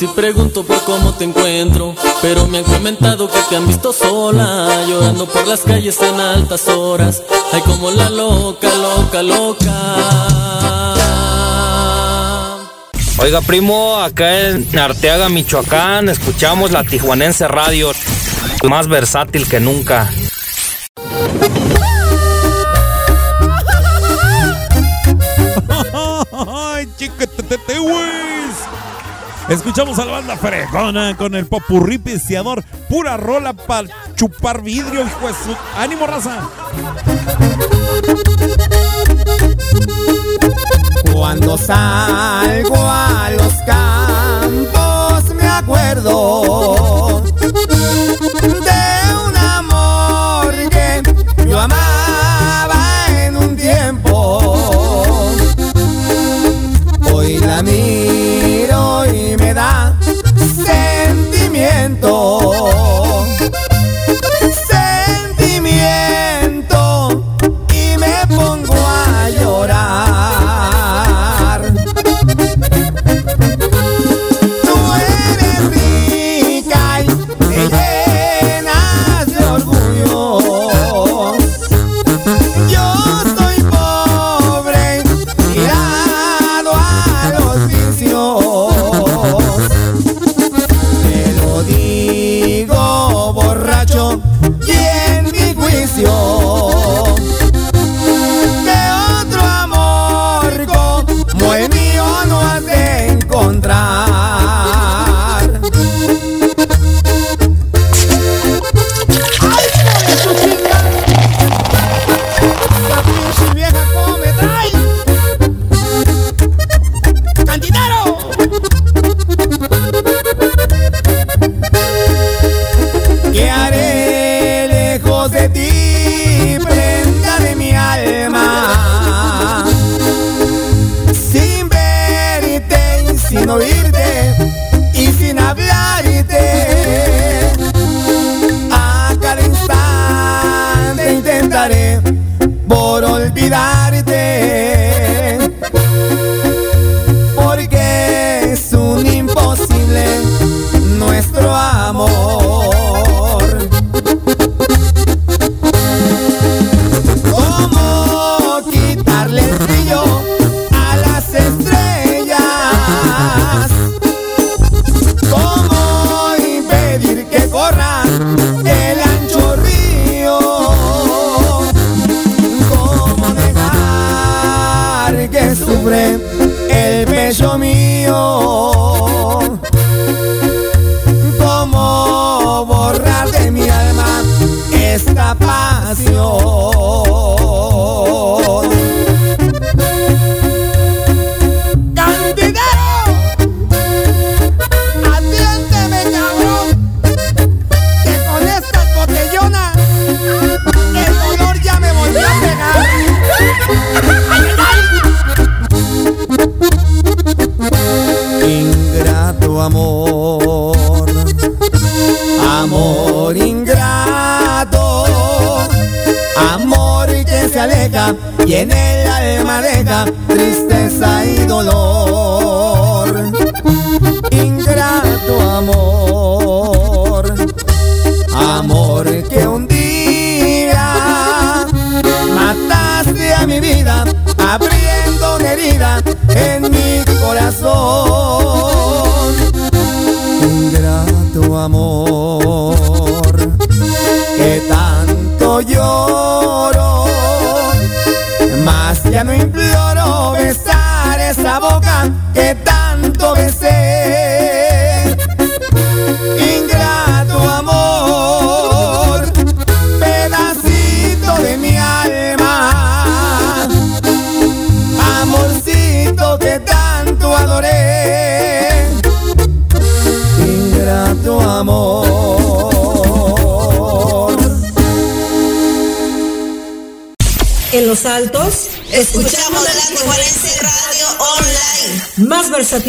si pregunto por cómo te encuentro, pero me han comentado que te han visto sola, llorando por las calles en altas horas. Ay, como la loca, loca, loca. Oiga, primo, acá en Arteaga, Michoacán, escuchamos la Tijuanense Radio, más versátil que nunca. Escuchamos a la banda fregona con el popurrí pisteador. Pura rola para chupar vidrio, hijo de ¡Ánimo, raza! Cuando salgo a los campos me acuerdo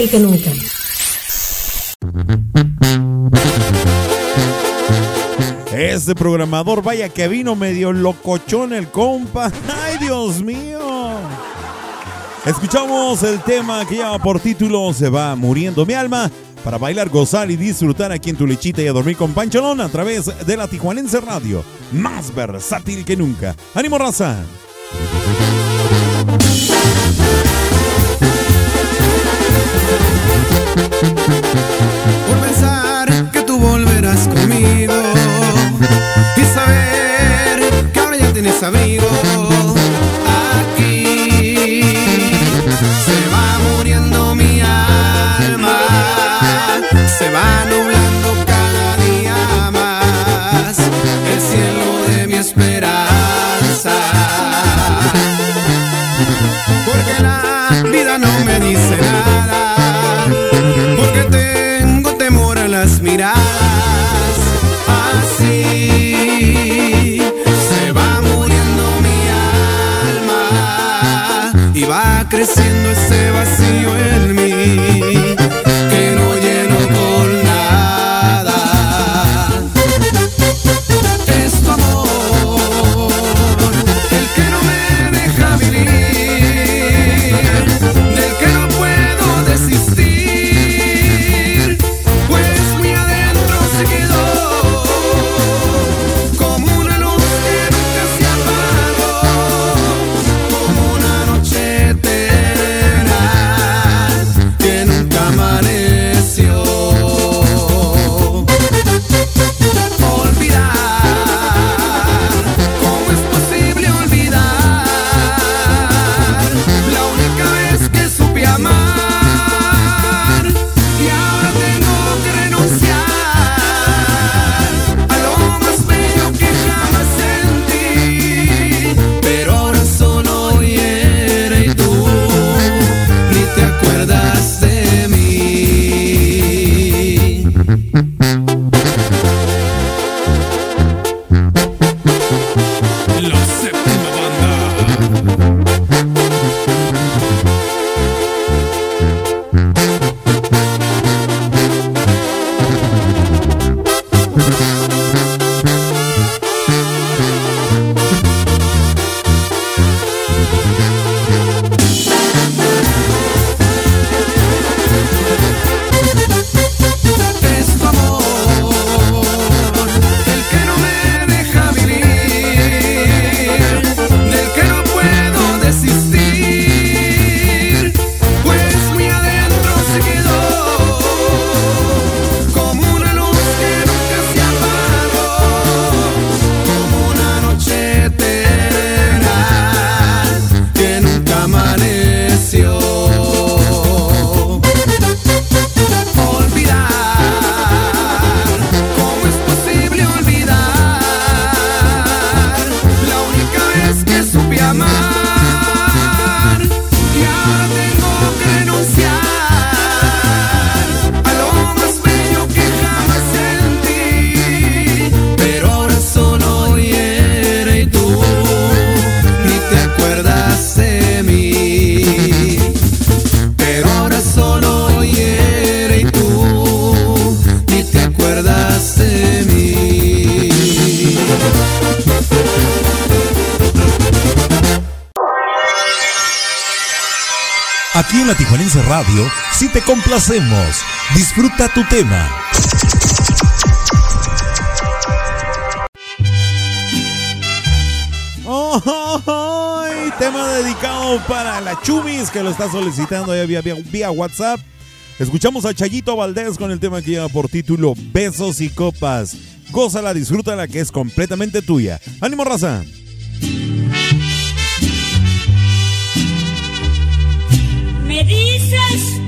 fácil que nunca. Este programador, vaya que vino medio locochón el compa. ¡Ay, Dios mío! Escuchamos el tema que ya por título Se va muriendo mi alma para bailar, gozar y disfrutar aquí en tu lechita y a dormir con Pancholón a través de la Tijuanense Radio. Más versátil que nunca. ¡Ánimo, raza! Por pensar que tú volverás conmigo y saber que ahora ya tienes amigos. Complacemos, disfruta tu tema. Oh, tema dedicado para la Chumis que lo está solicitando ya vía, vía, vía WhatsApp. Escuchamos a Chayito Valdés con el tema que lleva por título Besos y Copas. Gózala, disfrútala que es completamente tuya. ¡Ánimo, raza! Me dices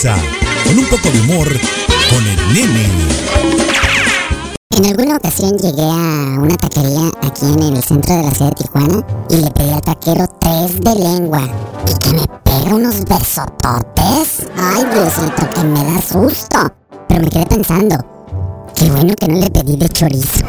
con un poco de humor, con el nene. En alguna ocasión llegué a una taquería aquí en el centro de la ciudad de Tijuana y le pedí al taquero tres de lengua y que me pega unos besototes. Ay, Diosito, que me da susto. Pero me quedé pensando, qué bueno que no le pedí de chorizo.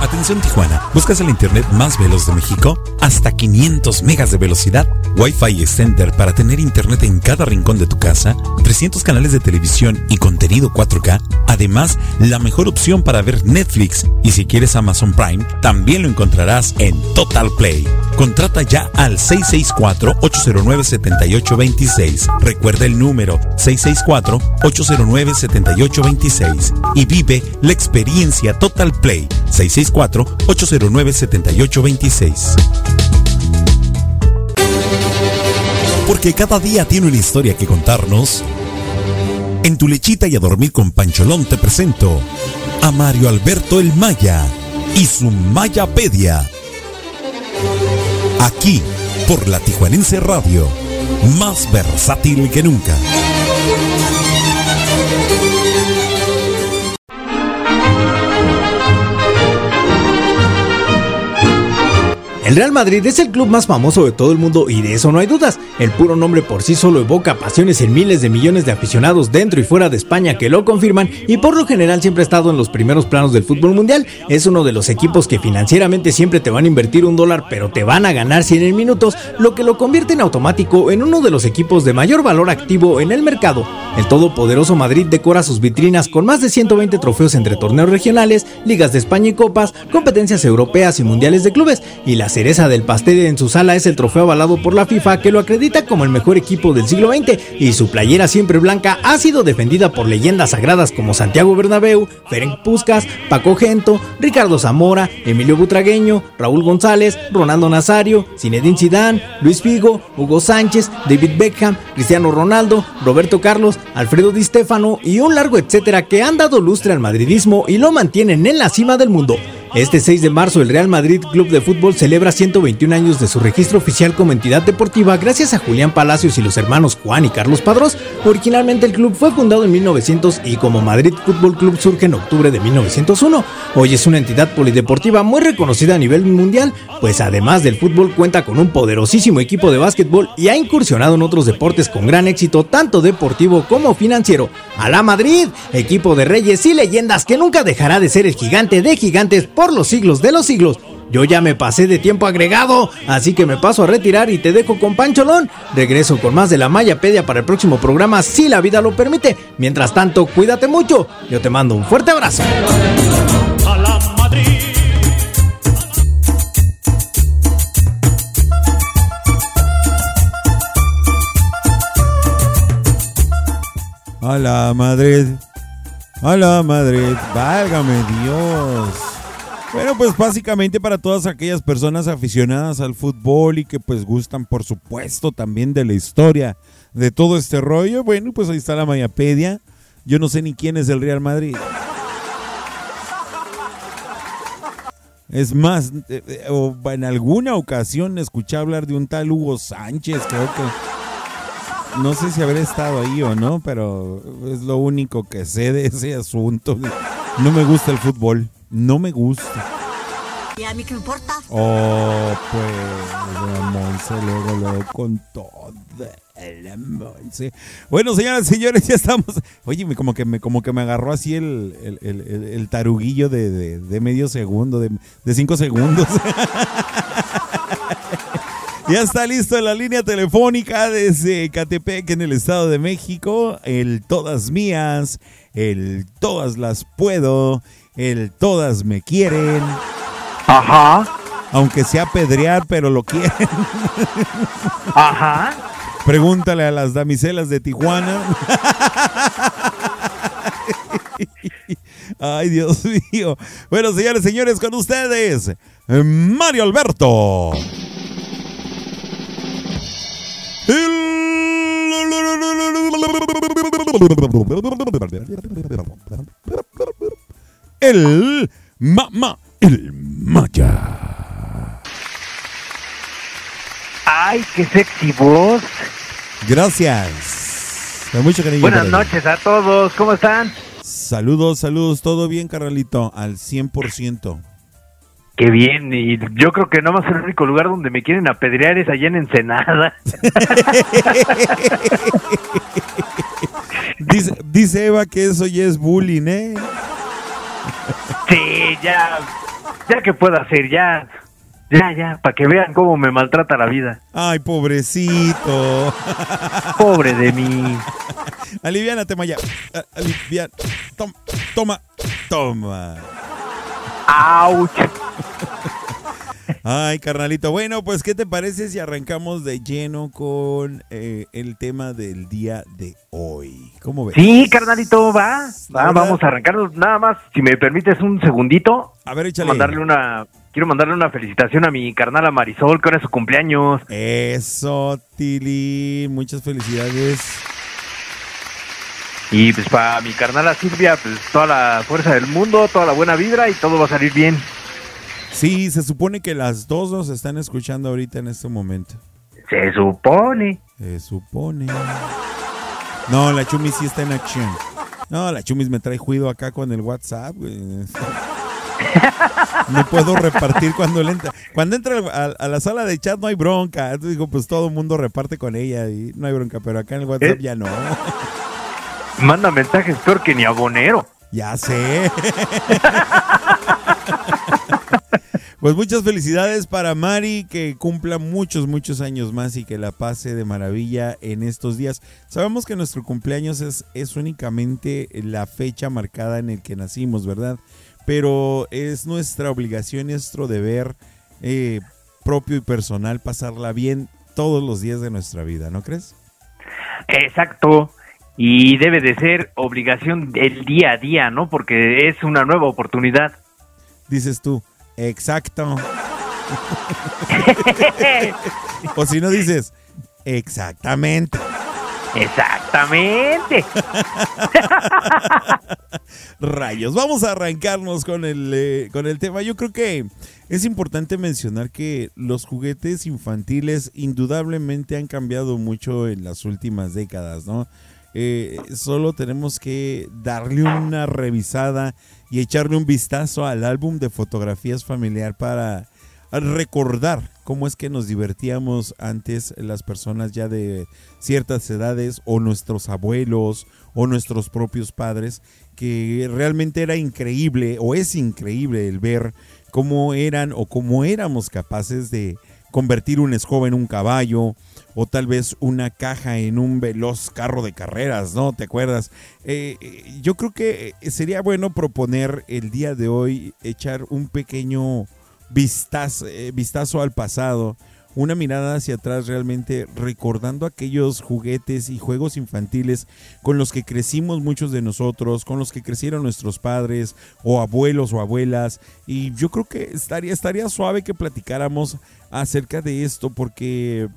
Atención Tijuana, ¿buscas el internet más veloz de México? Hasta 500 megas de velocidad, Wi-Fi Extender para tener internet en cada rincón de tu casa, 300 canales de televisión y contenido 4K, además la mejor opción para ver Netflix y si quieres Amazon Prime, también lo encontrarás en Total Play. Contrata ya al 664-809-7826. Recuerda el número 664-809-7826 y vive la experiencia Total Play 664-809-7826. Porque cada día tiene una historia que contarnos. En tu lechita y a dormir con Pancholón te presento a Mario Alberto el Maya y su Mayapedia. Aquí, por la Tijuanense Radio, más versátil que nunca. El Real Madrid es el club más famoso de todo el mundo y de eso no hay dudas. El puro nombre por sí solo evoca pasiones en miles de millones de aficionados dentro y fuera de España que lo confirman y por lo general siempre ha estado en los primeros planos del fútbol mundial. Es uno de los equipos que financieramente siempre te van a invertir un dólar pero te van a ganar 100 en minutos, lo que lo convierte en automático en uno de los equipos de mayor valor activo en el mercado. El todopoderoso Madrid decora sus vitrinas con más de 120 trofeos entre torneos regionales, ligas de España y copas, competencias europeas y mundiales de clubes, y la cereza del pastel en su sala es el trofeo avalado por la FIFA que lo acredita como el mejor equipo del siglo XX, y su playera siempre blanca ha sido defendida por leyendas sagradas como Santiago Bernabéu, Ferenc Puskas, Paco Gento, Ricardo Zamora, Emilio Butragueño, Raúl González, Ronaldo Nazario, Zinedine Zidane, Luis Figo, Hugo Sánchez, David Beckham, Cristiano Ronaldo, Roberto Carlos, Alfredo Di Stefano y un largo etcétera que han dado lustre al madridismo y lo mantienen en la cima del mundo. Este 6 de marzo el Real Madrid Club de Fútbol celebra 121 años de su registro oficial como entidad deportiva gracias a Julián Palacios y los hermanos Juan y Carlos Padrós. Originalmente el club fue fundado en 1900 y como Madrid Fútbol Club surge en octubre de 1901. Hoy es una entidad polideportiva muy reconocida a nivel mundial, pues además del fútbol cuenta con un poderosísimo equipo de básquetbol y ha incursionado en otros deportes con gran éxito tanto deportivo como financiero. A la Madrid, equipo de reyes y leyendas que nunca dejará de ser el gigante de gigantes por los siglos de los siglos. Yo ya me pasé de tiempo agregado, así que me paso a retirar y te dejo con Pancholón. Regreso con más de la Mayapedia para el próximo programa si la vida lo permite. Mientras tanto, cuídate mucho. Yo te mando un fuerte abrazo. A la Madrid. A la Madrid. A la Madrid. Válgame Dios. Bueno, pues básicamente para todas aquellas personas aficionadas al fútbol y que pues gustan por supuesto también de la historia de todo este rollo, bueno, pues ahí está la Mayapedia. Yo no sé ni quién es el Real Madrid. Es más, eh, eh, en alguna ocasión escuché hablar de un tal Hugo Sánchez, creo que... No sé si habré estado ahí o no, pero es lo único que sé de ese asunto. No me gusta el fútbol, no me gusta. ¿Y a mí qué me importa? Oh, pues, la Monse luego, luego con todo. La Monse. Bueno, señoras y señores, ya estamos. Oye, como que me, como que me agarró así el, el, el- el- el taruguillo de, de- de medio segundo, de, de cinco segundos. Ya está listo en la línea telefónica desde Catepec, en el Estado de México. El Todas Mías, el Todas las Puedo, el Todas Me Quieren. Ajá. Aunque sea pedrear, pero lo quieren. Ajá. Pregúntale a las damiselas de Tijuana. Ay, Dios mío. Bueno, señores, señores, con ustedes, Mario Alberto. El Mama, el Maya. Ay, qué sexy voz. Gracias. Con mucho cariño. Buenas noches a todos. ¿Cómo están? Saludos, saludos. ¿Todo bien, carnalito? Al 100%. Qué bien. Y yo creo que no más el único lugar donde me quieren apedrear es allá en Ensenada. Dice, dice Eva que eso ya es bullying, ¿eh? Sí, ya. Ya que puedo hacer, ya. Ya, ya, para que vean cómo me maltrata la vida. Ay, pobrecito. Pobre de mí. Aliviánate, Maya. Alivian. Toma, toma, toma. ¡Auch! Ay, carnalito. Bueno, pues, ¿qué te parece si arrancamos de lleno con eh, el tema del día de hoy? ¿Cómo ves? Sí, carnalito, va. Va, vamos a arrancar. Nada más, si me permites un segundito. A ver, échale. Mandarle una. Quiero mandarle una felicitación a mi carnal a Marisol, que ahora es su cumpleaños. Eso, Tili. Muchas felicidades. Y pues para mi carnal a Silvia, pues toda la fuerza del mundo, toda la buena vibra y todo va a salir bien. Sí, se supone que las dos nos están escuchando ahorita en este momento. Se supone. Se supone. No, la Chumis sí está en acción. No, la Chumis me trae juido acá con el WhatsApp, güey. No puedo repartir cuando él entra. Cuando entra a, a la sala de chat no hay bronca. Entonces digo, pues todo el mundo reparte con ella y no hay bronca, pero acá en el WhatsApp ¿Eh? ya no. Manda mensajes peor que ni abonero. Ya sé. Pues muchas felicidades para Mari, que cumpla muchos, muchos años más y que la pase de maravilla en estos días. Sabemos que nuestro cumpleaños es, es únicamente la fecha marcada en el que nacimos, ¿verdad? Pero es nuestra obligación, nuestro deber eh, propio y personal pasarla bien todos los días de nuestra vida, ¿no crees? Exacto. Y debe de ser obligación el día a día, ¿no? Porque es una nueva oportunidad. Dices tú, exacto. o si no dices, exactamente. Exactamente. Rayos, vamos a arrancarnos con el, eh, con el tema. Yo creo que es importante mencionar que los juguetes infantiles indudablemente han cambiado mucho en las últimas décadas, ¿no? Eh, solo tenemos que darle una revisada y echarle un vistazo al álbum de fotografías familiar para recordar cómo es que nos divertíamos antes las personas ya de ciertas edades o nuestros abuelos o nuestros propios padres, que realmente era increíble o es increíble el ver cómo eran o cómo éramos capaces de convertir una escoba en un caballo o tal vez una caja en un veloz carro de carreras, ¿no? ¿Te acuerdas? Eh, eh, yo creo que sería bueno proponer el día de hoy echar un pequeño vistazo, eh, vistazo al pasado, una mirada hacia atrás realmente recordando aquellos juguetes y juegos infantiles con los que crecimos muchos de nosotros, con los que crecieron nuestros padres o abuelos o abuelas. Y yo creo que estaría, estaría suave que platicáramos acerca de esto porque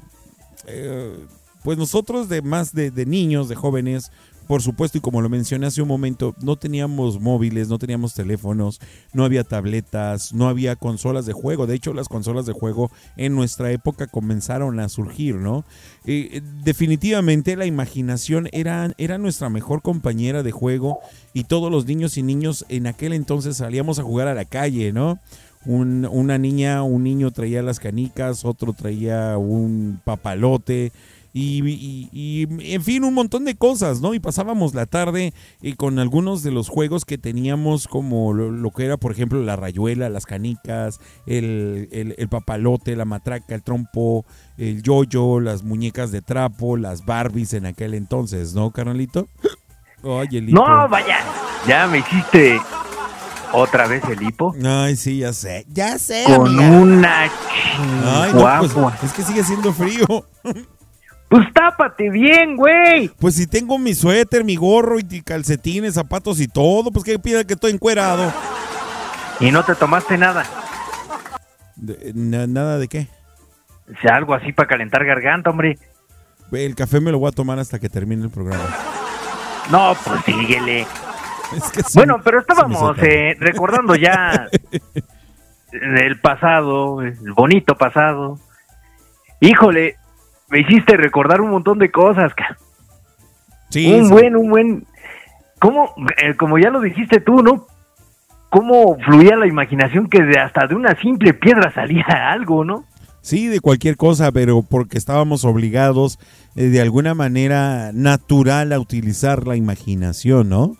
pues nosotros de más de, de niños, de jóvenes, por supuesto, y como lo mencioné hace un momento, no teníamos móviles, no teníamos teléfonos, no había tabletas, no había consolas de juego. De hecho, las consolas de juego en nuestra época comenzaron a surgir, ¿no? Eh, definitivamente la imaginación era, era nuestra mejor compañera de juego y todos los niños y niños en aquel entonces salíamos a jugar a la calle, ¿no? Un- una niña, un niño traía las canicas, otro traía un papalote. Y, y- y, en fin, un montón de cosas, ¿no? Y pasábamos la tarde eh, con algunos de los juegos que teníamos, como lo, lo que era, por ejemplo, la rayuela, las canicas, el, el- el papalote, la matraca, el trompo, el yoyo, las muñecas de trapo, las Barbies en aquel entonces, ¿no, carnalito? Oye, hipo. No, vaya. Ya me hiciste otra vez el hipo. Ay, sí, ya sé. Ya sé. Con amiga. una Ay, no, pues, es que sigue siendo frío. Pues tápate bien, güey. Pues si tengo mi suéter, mi gorro y calcetines, zapatos y todo, pues que pida que estoy encuerado. Y no te tomaste nada. De- na- ¿Nada de qué? O sea, algo así para calentar garganta, hombre. El café me lo voy a tomar hasta que termine el programa. No, pues síguele. Es que sí- Bueno, pero estábamos eh, recordando ya el pasado, el bonito pasado. Híjole, me hiciste recordar un montón de cosas. Sí, un sí. buen, un buen. ¿Cómo, eh, como ya lo dijiste tú, ¿no? Cómo fluía la imaginación que de hasta de una simple piedra salía algo, ¿no? Sí, de cualquier cosa, pero porque estábamos obligados eh, de alguna manera natural a utilizar la imaginación, ¿no?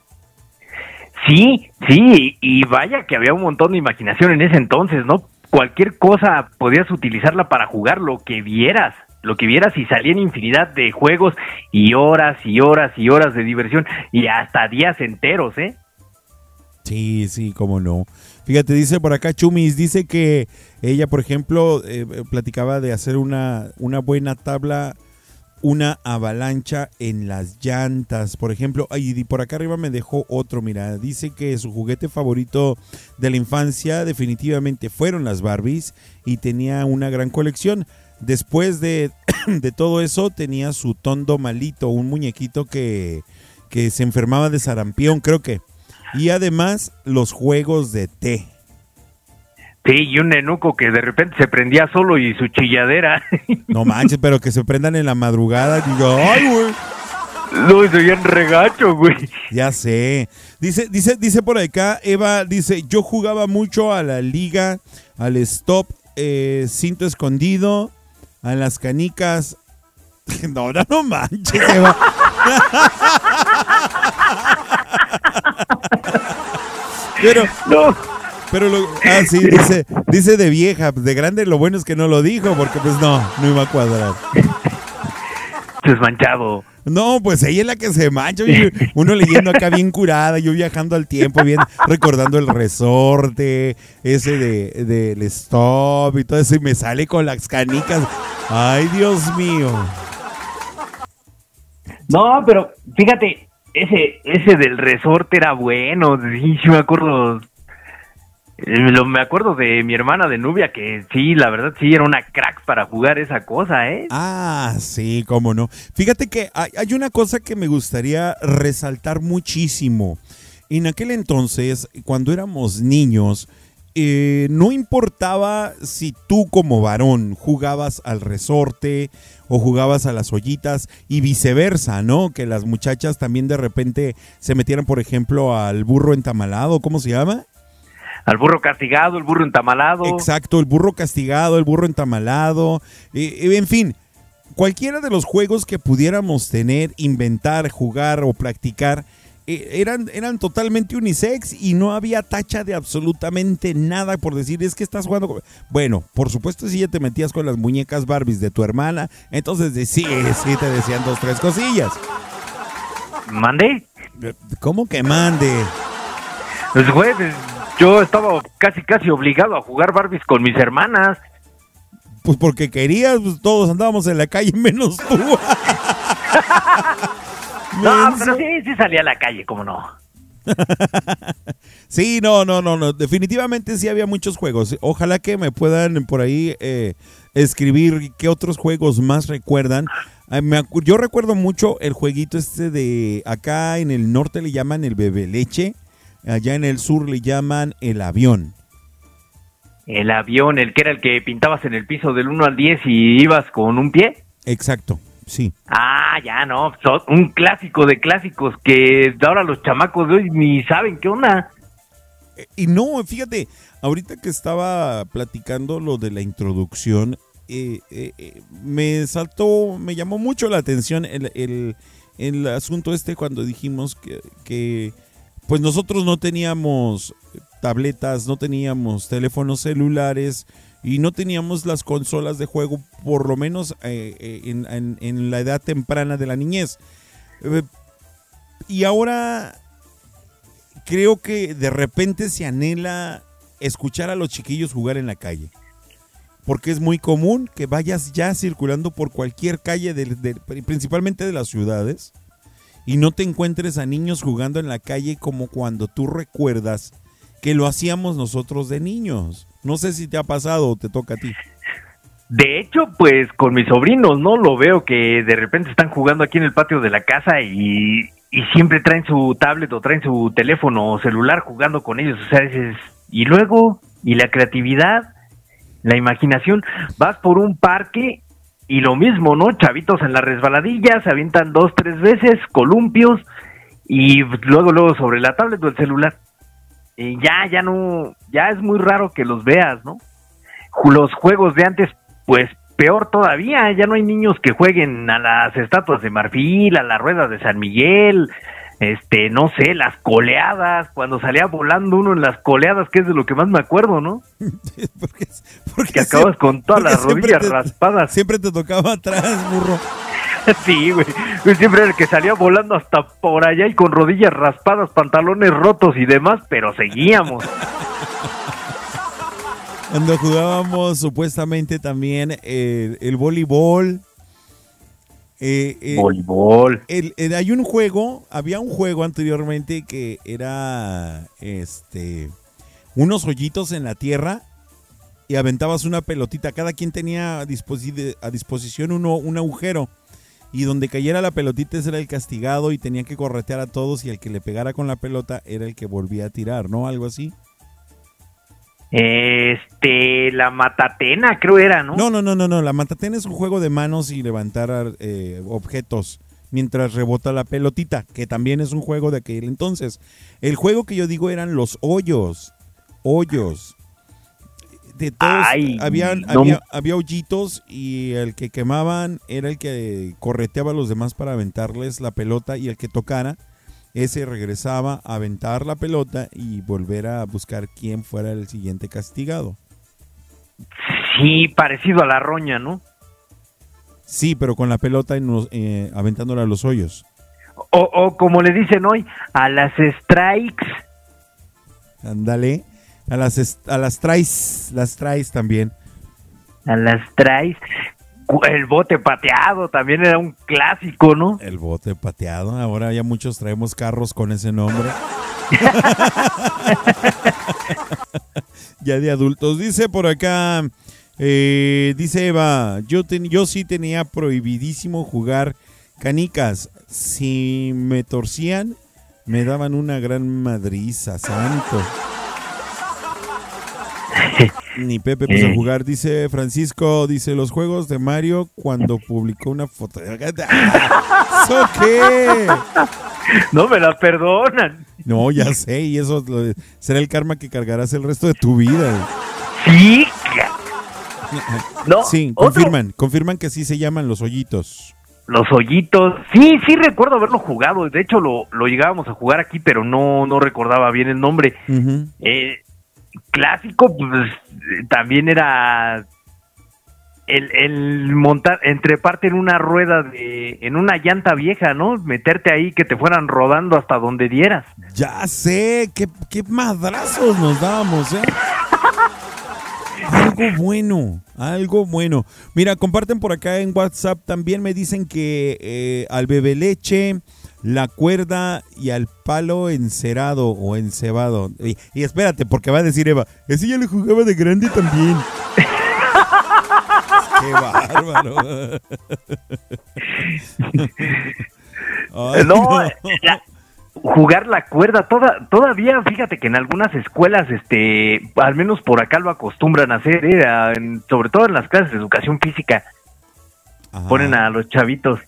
Sí, sí, y vaya que había un montón de imaginación en ese entonces, ¿no? Cualquier cosa podías utilizarla para jugar lo que vieras, lo que vieras y salían infinidad de juegos y horas y horas y horas de diversión y hasta días enteros, ¿eh? Sí, sí, cómo no. Fíjate, dice por acá Chumis, dice que ella, por ejemplo, eh, platicaba de hacer una, una buena tabla, una avalancha en las llantas, por ejemplo. Y por acá arriba me dejó otro, mira, dice que su juguete favorito de la infancia definitivamente fueron las Barbies y tenía una gran colección. Después de, de todo eso tenía su tondo malito, un muñequito que, que se enfermaba de sarampión, creo que. Y además los juegos de té. Sí, y un nenuco que de repente se prendía solo y su chilladera. No manches, pero que se prendan en la madrugada. Digo, ay, güey. No, soy en regacho, güey. Ya sé. Dice, dice, dice por acá, Eva, dice, yo jugaba mucho a la liga, al stop, eh, cinto escondido, a las canicas. No, no, no manches, Eva. Pero, no. Pero lo, ah, sí, dice, dice de vieja, de grande lo bueno es que no lo dijo, porque pues no, no iba a cuadrar. Desmanchado. No, pues ella es la que se mancha. Uno leyendo acá bien curada, yo viajando al tiempo, bien recordando el resorte, ese de, del stop y todo eso, y me sale con las canicas. Ay, Dios mío. No, pero fíjate, ese, ese del resorte era bueno. Sí, sí me acuerdo. Eh, lo- me acuerdo de mi hermana de Nubia, que sí, la verdad sí era una crack para jugar esa cosa, ¿eh? Ah, sí, cómo no. Fíjate que hay, una cosa que me gustaría resaltar muchísimo. En aquel entonces, cuando éramos niños, eh, no importaba si tú como varón jugabas al resorte o jugabas a las ollitas y viceversa, ¿no? Que las muchachas también de repente se metieran, por ejemplo, al burro entamalado, ¿cómo se llama? Al burro castigado, el burro entamalado. Exacto, el burro castigado, el burro entamalado, eh, en fin, cualquiera de los juegos que pudiéramos tener, inventar, jugar o practicar, eh, eran, eran totalmente unisex y no había tacha de absolutamente nada por decir, es que estás jugando con... Bueno, por supuesto si ya te metías con las muñecas Barbies de tu hermana, entonces de- sí, sí te decían dos, tres cosillas. ¿Mande? ¿Cómo que mande? Pues, güey, pues, yo estaba casi, casi obligado a jugar Barbies con mis hermanas. Pues porque querías, pues todos andábamos en la calle menos tú. No, pero sí, sí salía a la calle, cómo no. Sí, no, no, no, no. Definitivamente sí había muchos juegos. Ojalá que me puedan por ahí eh, escribir qué otros juegos más recuerdan. Me yo recuerdo mucho el jueguito este de acá en el norte le llaman el bebe leche, allá en el sur le llaman el avión. El avión, el que era el que pintabas en el piso del 1 al 10 y ibas con un pie. Exacto, sí. Ah, ya no, un clásico de clásicos que ahora los chamacos de hoy ni saben qué onda. Y no, fíjate, ahorita que estaba platicando lo de la introducción, eh, eh, eh, me saltó, me llamó mucho la atención el, el- el asunto este cuando dijimos que, que, pues nosotros no teníamos tabletas, no teníamos teléfonos celulares y no teníamos las consolas de juego, por lo menos eh, eh, en, la edad temprana de la niñez. Eh, y ahora creo que de repente se anhela escuchar a los chiquillos jugar en la calle. Porque es muy común que vayas ya circulando por cualquier calle, principalmente de las ciudades, y no te encuentres a niños jugando en la calle como cuando tú recuerdas que lo hacíamos nosotros de niños. No sé si te ha pasado o te toca a ti. De hecho, pues con mis sobrinos, ¿no? Lo veo que de repente están jugando aquí en el patio de la casa y, y siempre traen su tablet o traen su teléfono o celular jugando con ellos. O sea, dices, y luego, y la creatividad, la imaginación, vas por un parque y lo mismo, ¿no? Chavitos en la resbaladilla, se avientan dos, tres veces, columpios y luego, luego sobre la tablet o el celular. Y ya, ya no, ya es muy raro que los veas, ¿no? Los juegos de antes, pues peor todavía, ya no hay niños que jueguen a las estatuas de marfil, a las ruedas de San Miguel, este, no sé, las coleadas, cuando salía volando uno en las coleadas, que es de lo que más me acuerdo, ¿no? que acabas con todas porque las rodillas te- raspadas. Siempre te tocaba atrás, burro. Sí, güey. Siempre era el que salía volando hasta por allá y con rodillas raspadas, pantalones rotos y demás, pero seguíamos. Cuando jugábamos supuestamente también eh, el voleibol. Eh, eh, Voleibol. el- el- hay un juego, había un juego anteriormente que era este unos hoyitos en la tierra y aventabas una pelotita. Cada quien tenía a, disposi- a disposición uno, un agujero. Y donde cayera la pelotita ese era el castigado y tenía que corretear a todos y el que le pegara con la pelota era el que volvía a tirar, ¿no? Algo así. Este, la matatena, creo era, ¿no? No, no, no, no, no. La matatena es un juego de manos y levantar eh, objetos. mientras rebota la pelotita, que también es un juego de aquel entonces. El juego que yo digo eran los hoyos, hoyos. De todos, Ay, no. había, había hoyitos y el que quemaban era el que correteaba a los demás para aventarles la pelota y el que tocara, ese regresaba a aventar la pelota y volver a buscar quién fuera el siguiente castigado. Sí, parecido a la roña, ¿no? Sí, pero con la pelota en los- eh, aventándola a los hoyos. O, o como le dicen hoy, a las strikes. Ándale. A las, a las traes, las también. A las traes. El bote pateado también era un clásico, ¿no? El bote pateado. Ahora ya muchos traemos carros con ese nombre. ya de adultos. Dice por acá, eh, dice Eva, yo, yo sí tenía prohibidísimo jugar canicas. Si me torcían, me daban una gran madriza, santo. Ni Pepe puso a jugar. Dice Francisco, dice los juegos de Mario cuando publicó una foto. ¿Eso qué? No me la perdonan. No, ya sé, y eso será el karma que cargarás el resto de tu vida. Sí. No, sí, otro- confirman, confirman que sí se llaman los hoyitos. Los hoyitos. Sí, sí recuerdo haberlo jugado. De hecho, lo, lo llegábamos a jugar aquí, pero no, no recordaba bien el nombre. Eh, clásico, pues también era el, el montar, entreparte en una rueda de, en una llanta vieja, ¿no? Meterte ahí que te fueran rodando hasta donde dieras. Ya sé, qué, qué madrazos nos dábamos, ¿eh? Algo bueno, algo bueno. Mira, comparten por acá en WhatsApp, también me dicen que eh, al bebé leche, la cuerda y al palo encerado o encebado. Y, y espérate, porque va a decir Eva, ese ya le jugaba de grande también. Qué bárbaro. Ay, no, la- jugar la cuerda, toda, todavía, fíjate que en algunas escuelas, este, al menos por acá lo acostumbran a hacer, ¿eh? A- en- sobre todo en las clases de educación física, ponen a los chavitos.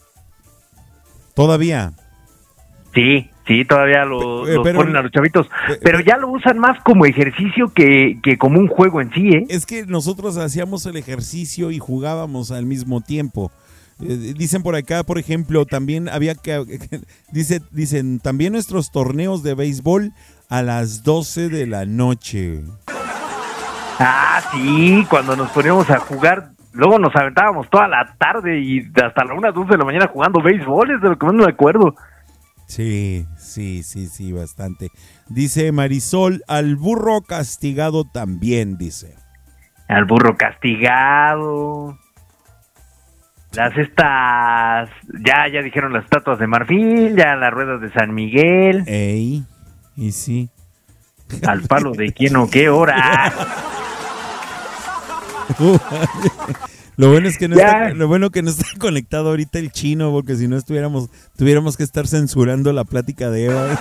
Todavía. Sí, sí, todavía lo- Eh, los ponen a los chavitos, pero ya lo usan más como ejercicio que, que como un juego en sí, ¿eh? Es que nosotros hacíamos el ejercicio y jugábamos al mismo tiempo. Eh, dicen por acá, por ejemplo, también había que... Dice, dicen, también nuestros torneos de béisbol a las 12 de la noche. Ah, sí, cuando nos poníamos a jugar, luego nos aventábamos toda la tarde y hasta la una, dos de la mañana jugando béisbol, es de lo que más me acuerdo. Sí, sí, sí, sí, bastante. Dice Marisol, al burro castigado también, dice. Al burro castigado. Las estas, ya, ya dijeron las estatuas de marfil, ya las ruedas de San Miguel. Ey, y sí. Al palo de quién o qué hora. Lo bueno es que no está, lo bueno que no está conectado ahorita el chino, porque si no estuviéramos, tuviéramos que estar censurando la plática de Eva.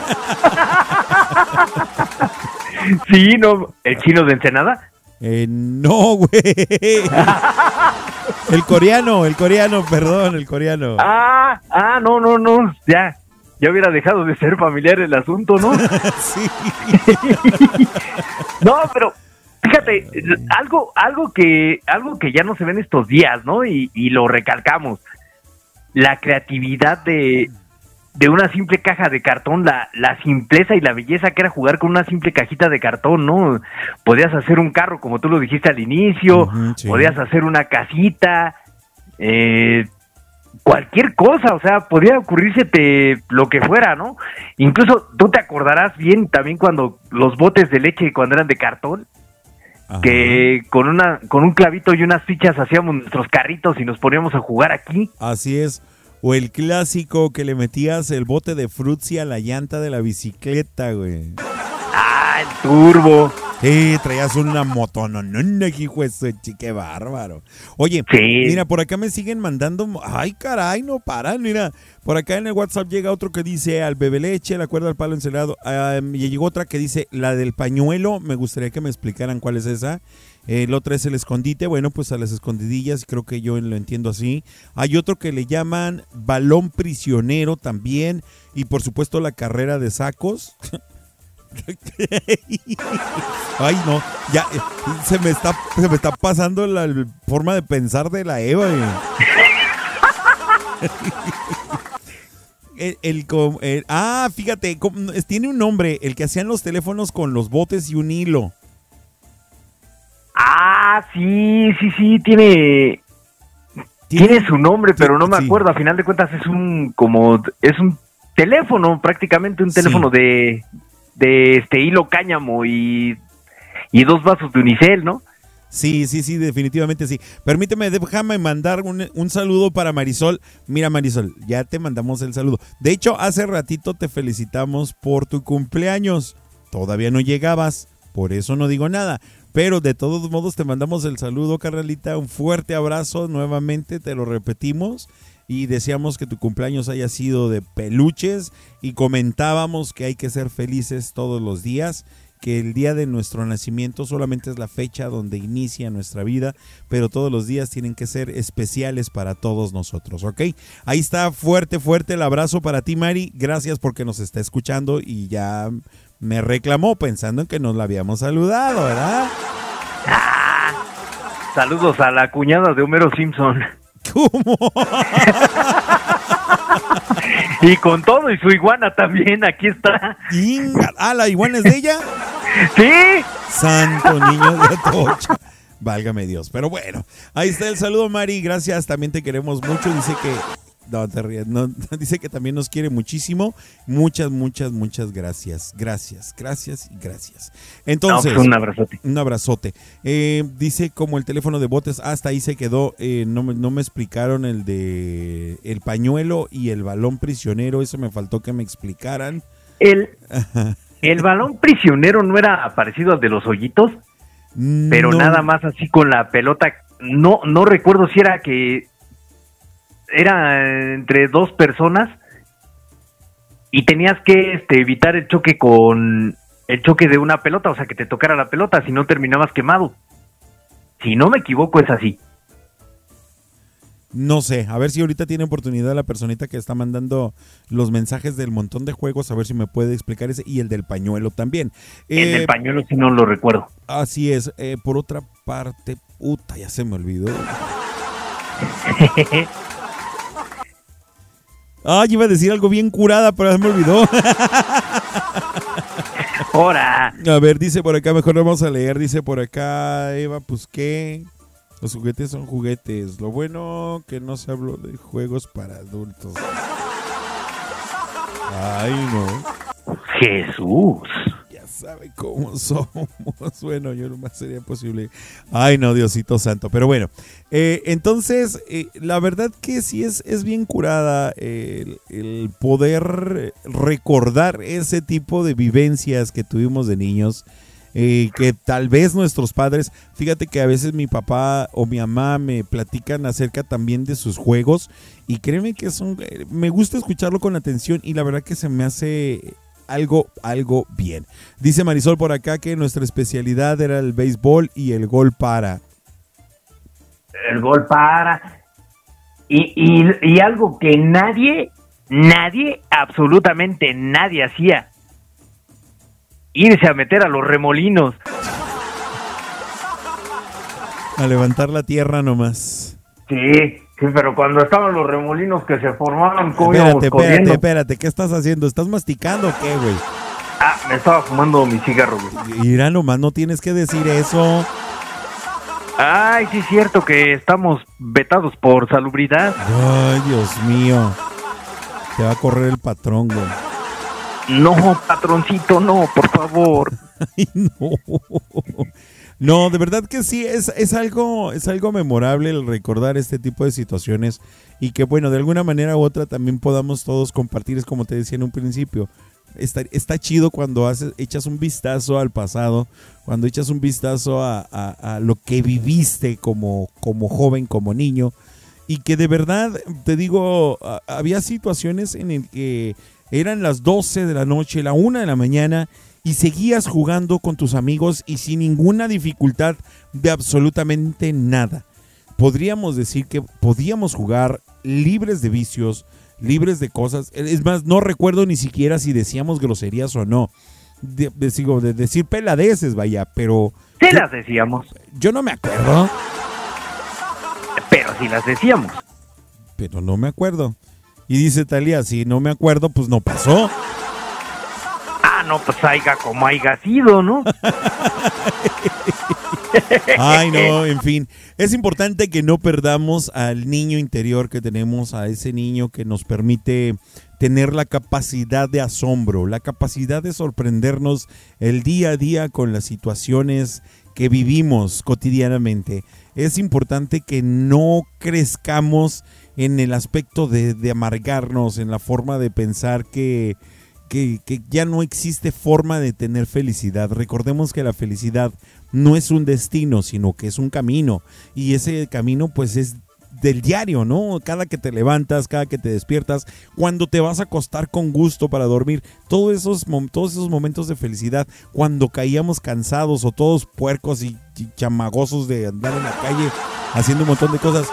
Sí, no, el chino de Ensenada. Eh, no, güey. El coreano, el coreano, perdón, el coreano. Ah, ah, no, no, no, ya, ya hubiera dejado de ser familiar el asunto, ¿no? sí. no, pero fíjate, algo, algo que, algo que ya no se ve en estos días, ¿no? Y, y lo recalcamos, la creatividad de, de una simple caja de cartón, la, la simpleza y la belleza que era jugar con una simple cajita de cartón, ¿no? Podías hacer un carro, como tú lo dijiste al inicio, sí. podías hacer una casita, eh, cualquier cosa, o sea, podía ocurrirse lo que fuera, ¿no? Incluso tú te acordarás bien también cuando los botes de leche cuando eran de cartón, que con una con un clavito y unas fichas hacíamos nuestros carritos y nos poníamos a jugar aquí. Así es. O el clásico que le metías el bote de frutzi a la llanta de la bicicleta, güey. Ah, el turbo. Sí, traías una motononona, hijo de su chi- qué bárbaro. Oye, mira, por acá me siguen mandando. Ay, caray, no paran. Mira, por acá en el WhatsApp llega otro que dice al bebé leche, la cuerda al palo encelado. Y llegó otra que dice la del pañuelo. Me gustaría que me explicaran cuál es esa. El otro es el escondite, bueno, pues a las escondidillas, creo que yo lo entiendo así. Hay otro que le llaman balón prisionero también. Y por supuesto la carrera de sacos. Ay, no, ya eh, se me está, se me está pasando la forma de pensar de la Eva. eh. El, el com- el- ah, fíjate, com- es- tiene un nombre, el que hacían los teléfonos con los botes y un hilo. Ah, sí, sí, sí, tiene tiene su nombre, pero no me sí. acuerdo. A final de cuentas es un como es un teléfono, prácticamente un Sí. teléfono de de este hilo cáñamo y y dos vasos de unicel, ¿no? Sí, sí, sí, definitivamente sí. Permíteme, déjame mandar un, un saludo para Marisol. Mira, Marisol, ya te mandamos el saludo. De hecho, hace ratito te felicitamos por tu cumpleaños. Todavía no llegabas, por eso no digo nada. Pero de todos modos te mandamos el saludo, Carnalita. Un fuerte abrazo nuevamente, te lo repetimos. Y deseamos que tu cumpleaños haya sido de peluches. Y comentábamos que hay que ser felices todos los días que el día de nuestro nacimiento solamente es la fecha donde inicia nuestra vida, pero todos los días tienen que ser especiales para todos nosotros, ¿ok? Ahí está, fuerte, fuerte el abrazo para ti, Mari. Gracias porque nos está escuchando y ya me reclamó pensando en que nos la habíamos saludado, ¿verdad? Saludos a la cuñada de Homero Simpson. ¿Cómo? y con todo y su iguana también, aquí está. Inga- Ah, la iguana es de ella. Sí. Santo niño de Atocha. Válgame Dios. Pero bueno, ahí está el saludo, Mari. Gracias. También te queremos mucho. Dice que. No, te ríes. No, dice que también nos quiere muchísimo. Muchas, muchas, muchas gracias. Gracias, gracias y gracias. Entonces. No, pues un abrazote. Un abrazote. Eh, dice como el teléfono de botes, hasta ahí se quedó. eh, no, me- no me explicaron el de el pañuelo y el balón prisionero. Eso me faltó que me explicaran. El, el balón prisionero no era parecido al de los hoyitos, pero nada más así con la pelota. No, no recuerdo si era que era entre dos personas y tenías que este, evitar el choque con el choque de una pelota, o sea, que te tocara la pelota, si no terminabas quemado. Si no me equivoco, es así. No sé, a ver si ahorita tiene oportunidad la personita que está mandando los mensajes del montón de juegos, a ver si me puede explicar ese y el del pañuelo también. El Eh, del pañuelo si no lo recuerdo. Así es, eh, por otra parte, puta, ya se me olvidó. Ay, iba a decir algo bien curada, pero me olvidó. Ahora. A ver, dice por acá, mejor vamos a leer, dice por acá, Eva, pues qué. Los juguetes son juguetes. Lo bueno que no se habló de juegos para adultos. Ay, no. Jesús. Sabe cómo somos. Bueno, yo lo más sería posible. Ay, no, Diosito Santo. Pero bueno, eh, entonces, eh, la verdad que sí es, es bien curada el, poder recordar ese tipo de vivencias que tuvimos de niños. eh, que tal vez nuestros padres, fíjate que a veces mi papá o mi mamá me platican acerca también de sus juegos y créeme que son, me gusta escucharlo con atención y la verdad que se me hace algo, algo bien. Dice Marisol por acá que nuestra especialidad era el béisbol y el gol para. el gol para. Y, y, y algo que nadie, nadie, absolutamente nadie hacía. Irse a meter a los remolinos. A levantar la tierra nomás. Sí, sí, pero cuando estaban los remolinos que se formaban, ¿cómo Espérate, espérate, espérate. ¿Qué estás haciendo? ¿Estás masticando o qué, güey? Ah, me estaba fumando mi cigarro, güey. Mira, nomás no tienes que decir eso. Ay, sí es cierto que estamos vetados por salubridad. Ay, Dios mío. Te va a correr el patrón, güey. No, patroncito, no, por favor. Ay, no. No, de verdad que sí, es, es, algo, es algo memorable el recordar este tipo de situaciones y que, bueno, de alguna manera u otra también podamos todos compartir, es como te decía en un principio. Está, está chido cuando haces, echas un vistazo al pasado, cuando echas un vistazo a, a- lo que viviste como, como joven, como niño, y que de verdad, te digo, había situaciones en el que eran las 12 de la noche, la 1 de la mañana, y seguías jugando con tus amigos y sin ninguna dificultad de absolutamente nada. Podríamos decir que podíamos jugar libres de vicios, libres de cosas. Es más, no recuerdo ni siquiera si decíamos groserías o no. De, de- sigo, de decir peladeces, vaya, pero Sí las decíamos, yo no me acuerdo. pero sí las decíamos. pero no me acuerdo. Y dice Talía, si no me acuerdo, pues no pasó. No, pues haiga como haiga sido, ¿no? Ay, no, en fin. Es importante que no perdamos al niño interior que tenemos, a ese niño que nos permite tener la capacidad de asombro, la capacidad de sorprendernos el día a día con las situaciones que vivimos cotidianamente. Es importante que no crezcamos en el aspecto de amargarnos, en la forma de pensar que, que, ya no existe forma de tener felicidad. Recordemos que la felicidad no es un destino, sino que es un camino. Y ese camino pues es del diario, ¿no? Cada que te levantas, cada que te despiertas, cuando te vas a acostar con gusto para dormir, todos esos, todos esos momentos de felicidad, cuando caíamos cansados o todos puercos y, chamagosos de andar en la calle haciendo un montón de cosas,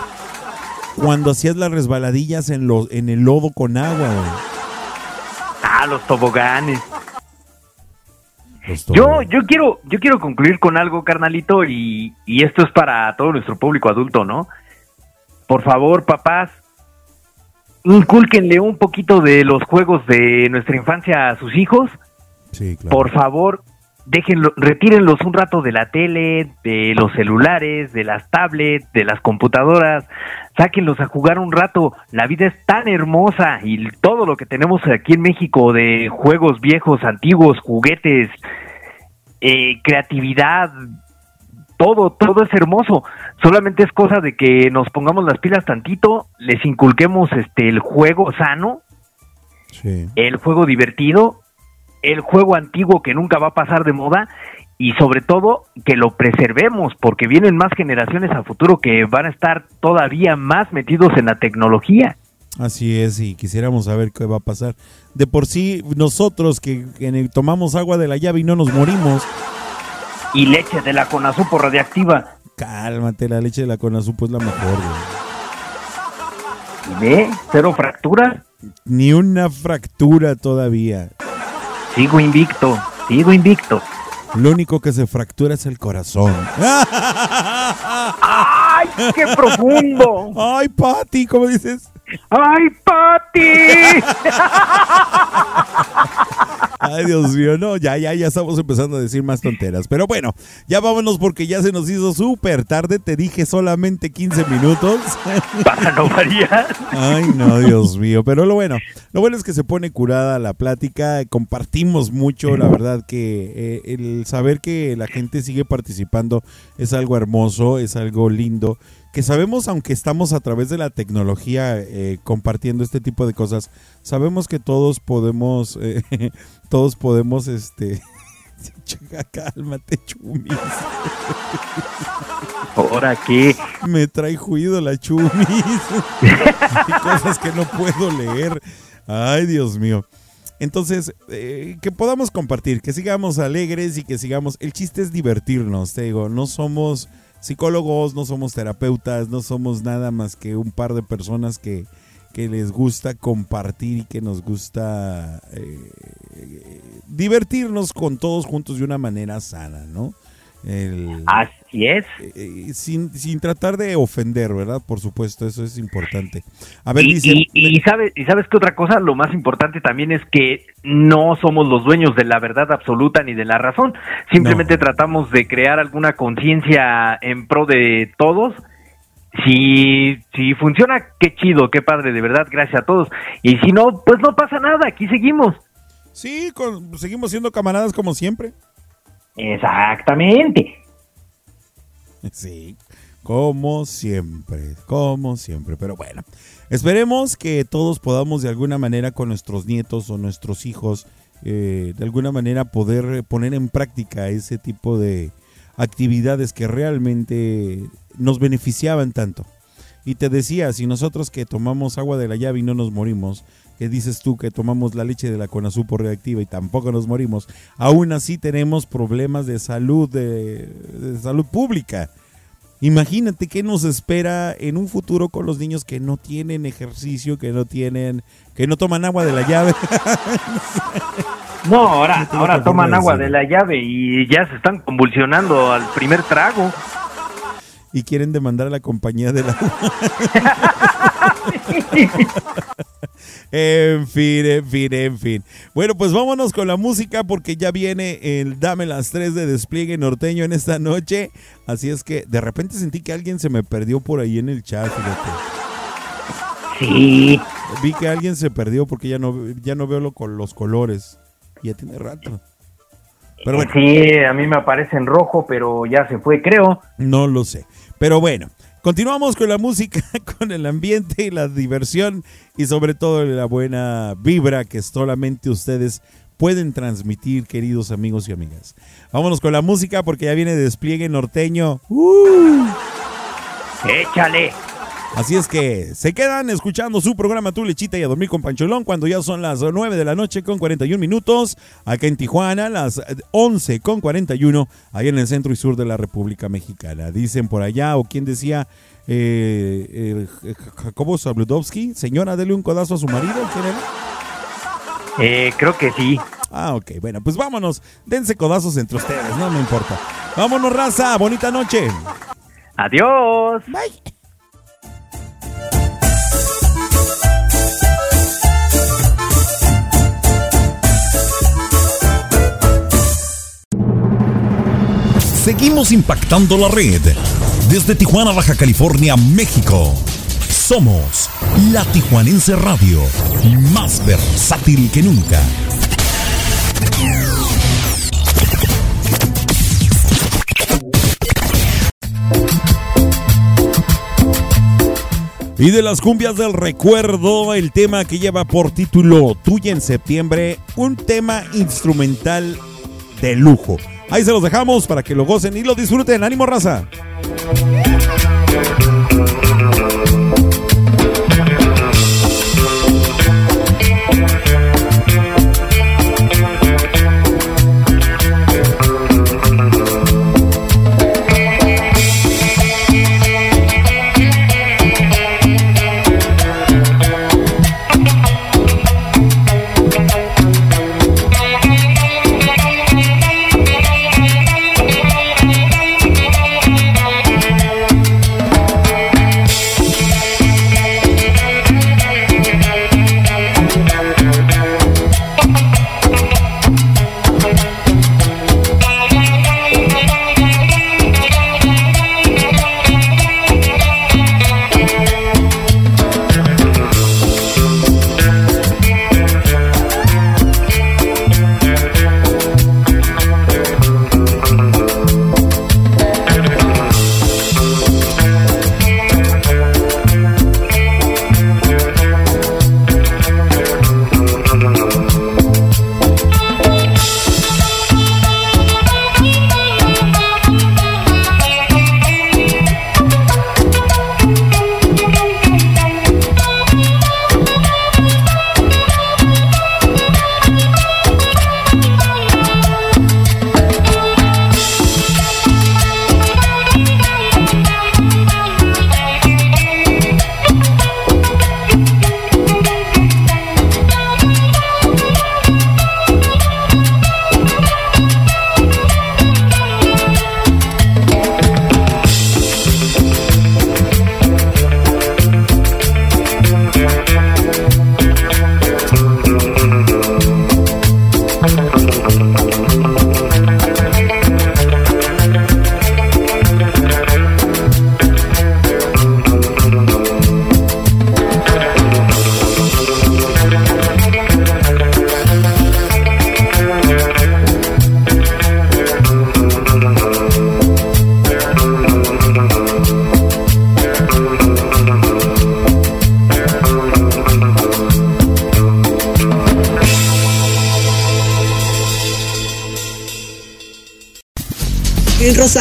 cuando hacías las resbaladillas en, lo- en el lodo con agua, güey. Ah, los toboganes. Yo, yo quiero, yo quiero concluir con algo, carnalito, y, y esto es para todo nuestro público adulto, ¿no? Por favor, papás, incúlquenle un poquito de los juegos de nuestra infancia a sus hijos. Sí, claro. Por favor, déjenlo, retírenlos un rato de la tele, de los celulares, de las tablets, de las computadoras, sáquenlos a jugar un rato. La vida es tan hermosa y todo lo que tenemos aquí en México de juegos viejos, antiguos, juguetes, eh, creatividad, todo, todo es hermoso. Solamente es cosa de que nos pongamos las pilas tantito, les inculquemos este el juego sano, Sí. el juego divertido, el juego antiguo que nunca va a pasar de moda y sobre todo que lo preservemos porque vienen más generaciones a futuro que van a estar todavía más metidos en la tecnología. Así es, y quisiéramos saber qué va a pasar. De por sí, nosotros que, que tomamos agua de la llave y no nos morimos. Y leche de la Conazupo radiactiva. Cálmate, la leche de la Conazupo es la mejor. güey. ¿Y ve? ¿Cero fracturas? Ni una fractura todavía. Sigo invicto, sigo invicto. Lo único que se fractura es el corazón. ¡Ay, qué profundo! ¡Ay, Pati! ¿Cómo dices? ¡Ay, Pati! Ay, Dios mío, no, ya, ya, ya estamos empezando a decir más tonteras. Pero bueno, ya vámonos porque ya se nos hizo súper tarde. Te dije solamente 15 minutos. Para no variar. Ay, no, Dios mío. Pero lo bueno, lo bueno es que se pone curada la plática. Compartimos mucho, la verdad que eh, el saber que la gente sigue participando es algo hermoso, es algo lindo. Que sabemos, aunque estamos a través de la tecnología eh, compartiendo este tipo de cosas, sabemos que todos podemos, eh, todos podemos, este, cálmate, chumis. ¿Ahora qué? Me trae juido la chumis. Hay cosas que no puedo leer. Ay, Dios mío. Entonces, eh, que podamos compartir, que sigamos alegres y que sigamos. El chiste es divertirnos, te digo. No somos psicólogos, no somos terapeutas, no somos nada más que un par de personas que, que les gusta compartir y que nos gusta eh, divertirnos con todos juntos de una manera sana, ¿no? El- Así es. eh, sin, sin tratar de ofender, ¿verdad? Por supuesto, eso es importante. A ver, y, dice... y- y sabes, y sabes que otra cosa, lo más importante también es que no somos los dueños de la verdad absoluta ni de la razón. Simplemente tratamos de crear alguna conciencia en pro de todos. Si, si funciona, qué chido, qué padre, de verdad, gracias a todos. Y si no, pues no pasa nada, aquí seguimos. Sí, con- seguimos siendo camaradas como siempre. Exactamente. Sí, como siempre, como siempre. Pero bueno, esperemos que todos podamos de alguna manera con nuestros nietos o nuestros hijos, eh, de alguna manera poder poner en práctica ese tipo de actividades que realmente nos beneficiaban tanto. Y te decía, si nosotros que tomamos agua de la llave y no nos morimos, que dices tú que tomamos la leche de la Conasupo reactiva y tampoco nos morimos, aún así tenemos problemas de salud, de, de salud pública. Imagínate qué nos espera en un futuro con los niños que no tienen ejercicio, que no tienen, que no toman agua de la llave. No, ahora, No ahora toman agua de la llave y ya se están convulsionando al primer trago. Y quieren demandar a la compañía de la En fin, en fin, en fin. Bueno, pues vámonos con la música porque ya viene el Dame las 3 de despliegue norteño en esta noche. Así es que de repente sentí que alguien se me perdió por ahí en el chat, fíjate. Sí. Vi que alguien se perdió porque ya no, ya no veo lo, con los colores. Ya tiene rato. Pero bueno. Sí, a mí me aparece en rojo, pero ya se fue, creo. No lo sé. Pero bueno, continuamos con la música, con el ambiente y la diversión y sobre todo la buena vibra que solamente ustedes pueden transmitir, queridos amigos y amigas. Vámonos con la música porque ya viene despliegue norteño. ¡Uh! Échale. Así es que se quedan escuchando su programa Tu Lechita y a dormir con Pancholón cuando ya son las 9 de la noche con 41 minutos. Acá en Tijuana, las 11 con 41, ahí en el centro y sur de la República Mexicana. Dicen por allá, o quien decía, eh, eh, Jacobo Zabludowski, señora, dele un codazo a su marido. ¿Quién era? Eh, creo que sí. Ah, ok, bueno, pues vámonos. Dense codazos entre ustedes, no me importa. Vámonos, raza. Bonita noche. Adiós. Bye. Seguimos impactando la red. Desde Tijuana, Baja California, México. Somos la Tijuanense Radio, más versátil que nunca. Y de las cumbias del recuerdo, el tema que lleva por título Tuya en septiembre, un tema instrumental de lujo. Ahí se los dejamos para que lo gocen y lo disfruten. ¡Ánimo, raza!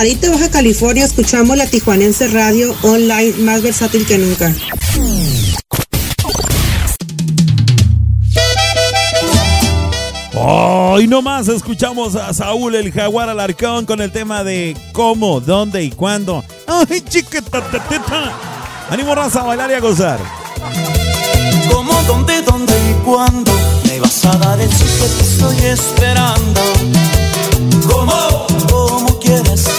Rosarito, Baja California, escuchamos la Tijuanense Radio online más versátil que nunca. Hoy oh, nomás escuchamos a Saúl el Jaguar Alarcón con el tema de cómo, dónde y cuándo. ¡Ay, chiquita! Animo raza a bailar y a gozar. ¿Cómo, dónde, dónde y cuándo me vas a dar el estoy esperando? ¿Cómo? ¿Cómo quieres?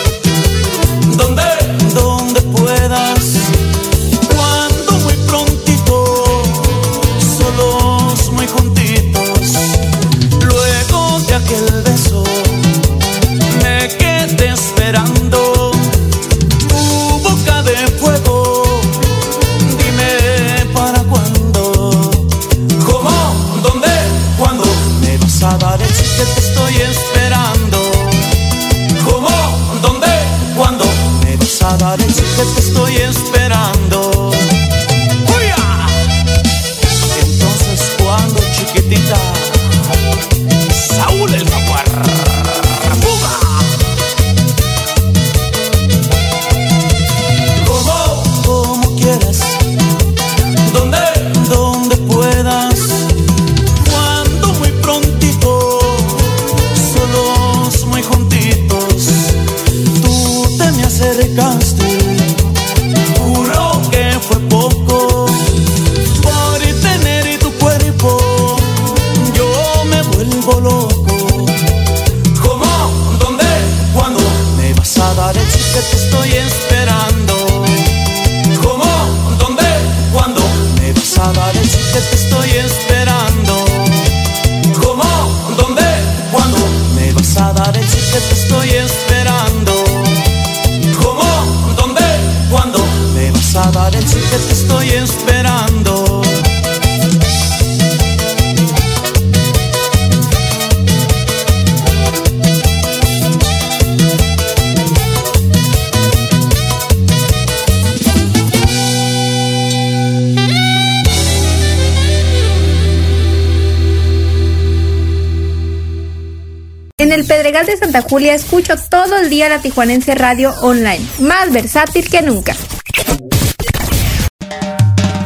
Santa Julia, escucho todo el día la Tijuanense Radio Online, más versátil que nunca.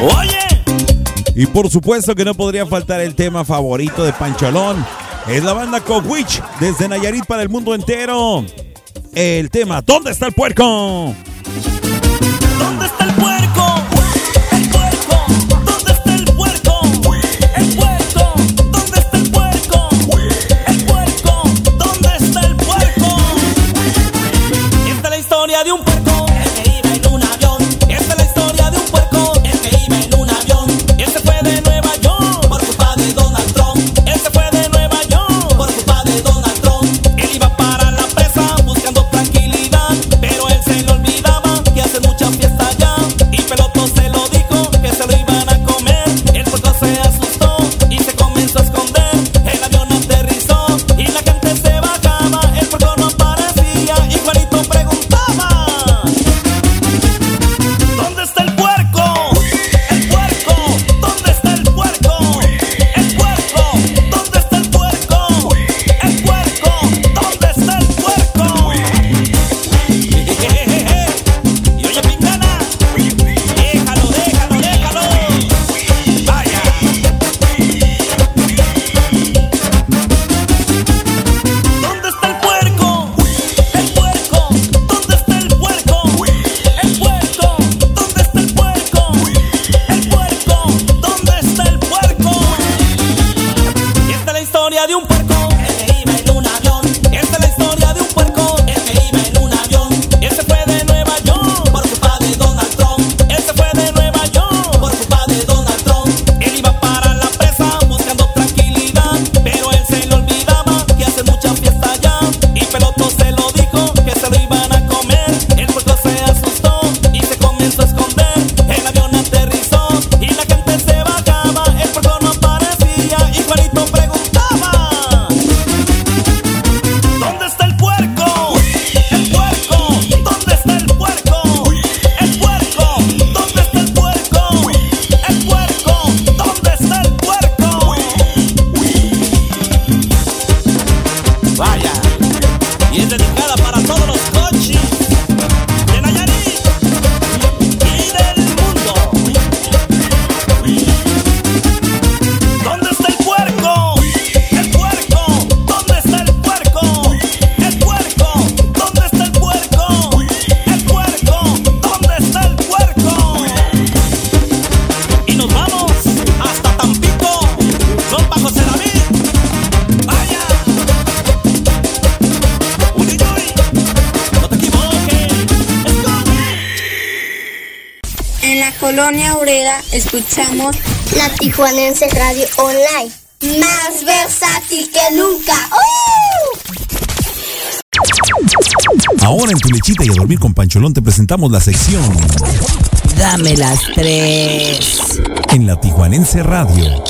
Oye. Y por supuesto que no podría faltar el tema favorito de Pancholón. Es la banda Cowwitch desde Nayarit para el mundo entero. El tema, ¿dónde está el puerco? Tijuanense Radio Online. Más versátil que nunca. ¡Uh! Ahora en tu lechita y a dormir con Pancholón te presentamos la sección Dame las tres. en la Tijuanense Radio.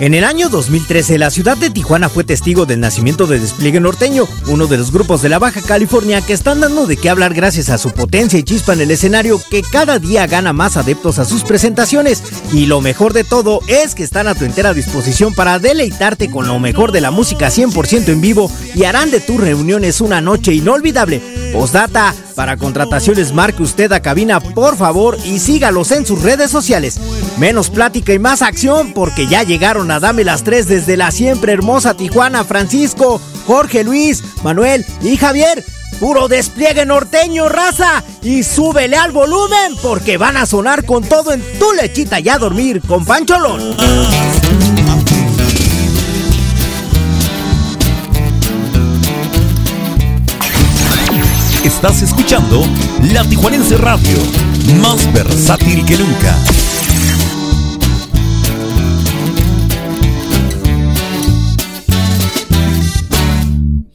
En el año 2013, la ciudad de Tijuana fue testigo del nacimiento de Despliegue Norteño, uno de los grupos de la Baja California que están dando de qué hablar gracias a su potencia y chispa en el escenario que cada día gana más adeptos a sus presentaciones. Y lo mejor de todo es que están a tu entera disposición para deleitarte con lo mejor de la música 100% en vivo y harán de tus reuniones una noche inolvidable. Postdata, para contrataciones marque usted a cabina por favor y sígalos en sus redes sociales. Menos plática y más acción porque ya llegaron a Dame las Tres desde la siempre hermosa Tijuana, Francisco, Jorge Luis, Manuel y Javier. Puro despliegue norteño, raza. Y súbele al volumen porque van a sonar con todo en tu lechita y a dormir con Pancholón. Estás escuchando La Tijuanense Radio, más versátil que nunca.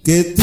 Qué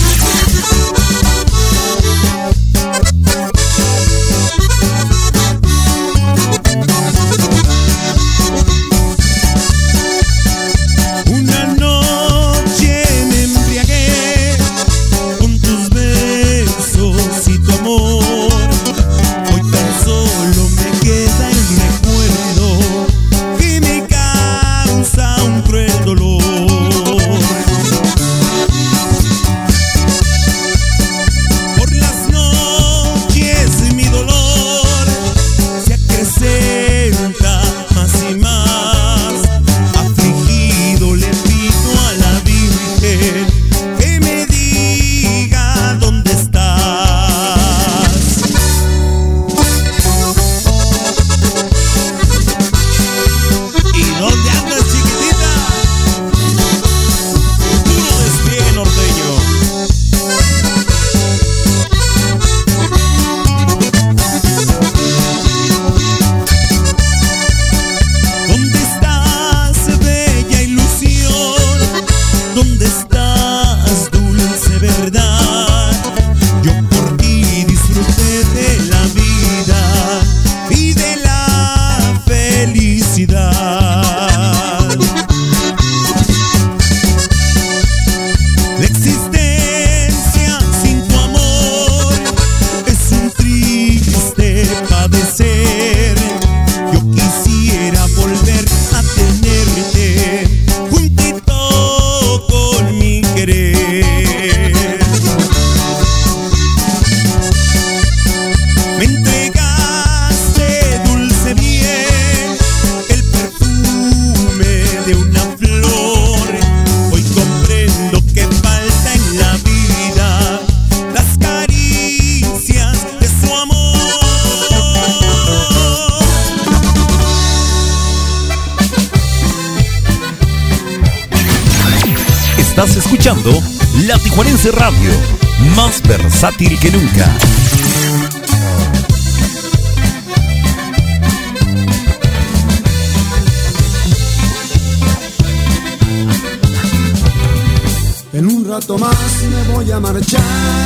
cidade. Versátil que nunca. En un rato más me voy a marchar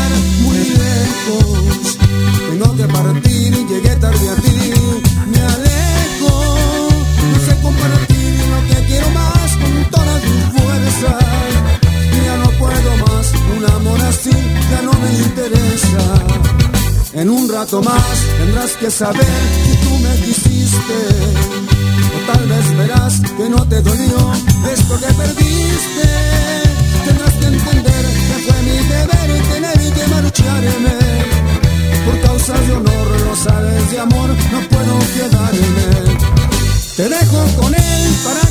que saber que tú me quisiste. O tal vez verás que no te dolió esto que perdiste. Tendrás que entender que fue mi deber tener que marcharme. Por causas de honor, lo sabes de amor, no puedo quedarme. Te dejo con él para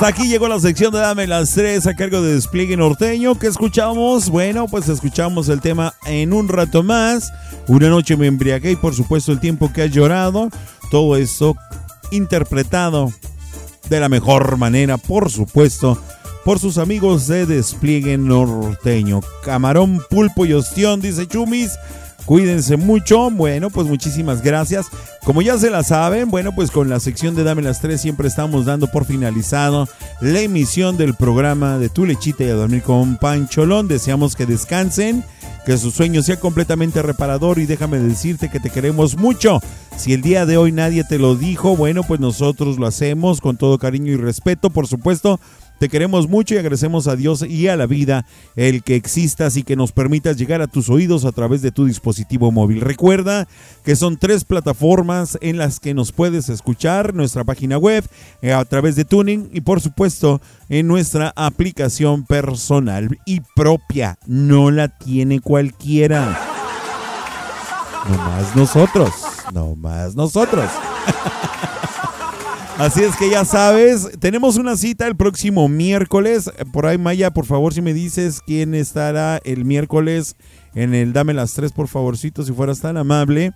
Hasta aquí llegó la sección de Dame las tres a cargo de Despliegue Norteño. ¿Qué escuchamos? Bueno, pues escuchamos el tema en un rato más. Una noche me embriagué y por supuesto el tiempo que has llorado. Todo eso interpretado de la mejor manera, por supuesto, por sus amigos de Despliegue Norteño. Camarón, pulpo y ostión, dice Chumis. Cuídense mucho. Bueno, pues muchísimas gracias. Como ya se la saben, bueno, pues con la sección de Dame las Tres siempre estamos dando por finalizado la emisión del programa de Tu Lechita y a dormir con Pancholón. Deseamos que descansen, que su sueño sea completamente reparador y déjame decirte que te queremos mucho. Si el día de hoy nadie te lo dijo, bueno, pues nosotros lo hacemos con todo cariño y respeto, por supuesto. Te queremos mucho y agradecemos a Dios y a la vida el que existas y que nos permitas llegar a tus oídos a través de tu dispositivo móvil. Recuerda que son tres plataformas en las que nos puedes escuchar, nuestra página web, eh, a través de Tuning y por supuesto en nuestra aplicación personal y propia. No la tiene cualquiera. Nomás nosotros. No más nosotros. Así es que ya sabes, tenemos una cita el próximo miércoles. Por ahí, Maya, por favor, si me dices quién estará el miércoles en el Dame las tres, por favorcito, si fueras tan amable.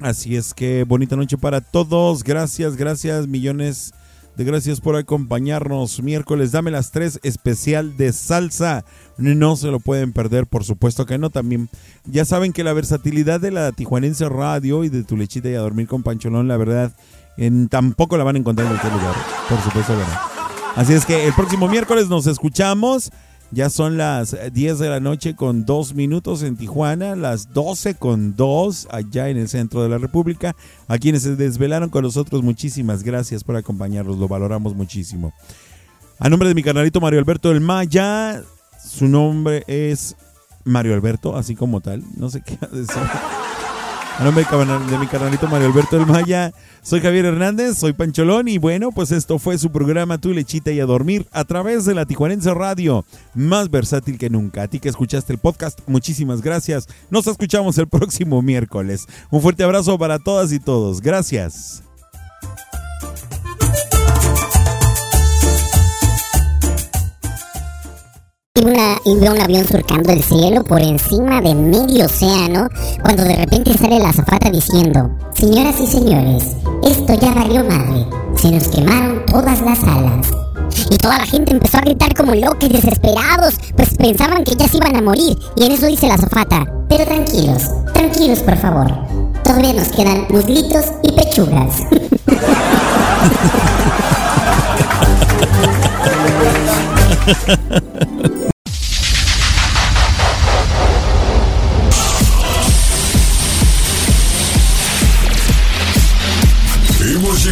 Así es que bonita noche para todos. Gracias, gracias, millones de gracias por acompañarnos. Miércoles, dame las tres, especial de salsa. No se lo pueden perder, por supuesto que no. También ya saben que la versatilidad de la Tijuanense Radio y de tu lechita y a dormir con Pancholón, la verdad, en, tampoco la van a encontrar en cualquier lugar. Por supuesto que. Así es que el próximo miércoles nos escuchamos. Ya son las 10 de la noche con 2 minutos en Tijuana, las 12 con 2 allá en el centro de la República. A quienes se desvelaron con nosotros, muchísimas gracias por acompañarnos, lo valoramos muchísimo. A nombre de mi canalito Mario Alberto del Maya, su nombre es Mario Alberto, así como tal, no sé qué decir. A nombre de mi canalito Mario Alberto del Maya, soy Javier Hernández, soy Pancholón y bueno, pues esto fue su programa Tu Lechita y a Dormir a través de la Tijuanense Radio, más versátil que nunca. A ti que escuchaste el podcast, muchísimas gracias. Nos escuchamos el próximo miércoles. Un fuerte abrazo para todas y todos. Gracias. Y, una, un avión surcando el cielo por encima de medio océano cuando de repente sale la azafata diciendo, señoras y señores, esto ya valió madre, se nos quemaron todas las alas. Y toda la gente empezó a gritar como locos desesperados, pues pensaban que ya se iban a morir, y en eso dice la azafata, pero tranquilos, tranquilos por favor, todavía nos quedan muslitos y pechugas.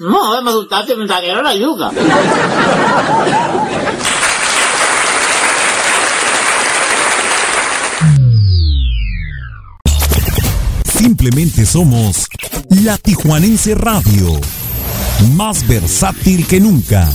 No, me asustaste, me saquearon la yuca. Simplemente somos la Tijuanense Radio, más versátil que nunca.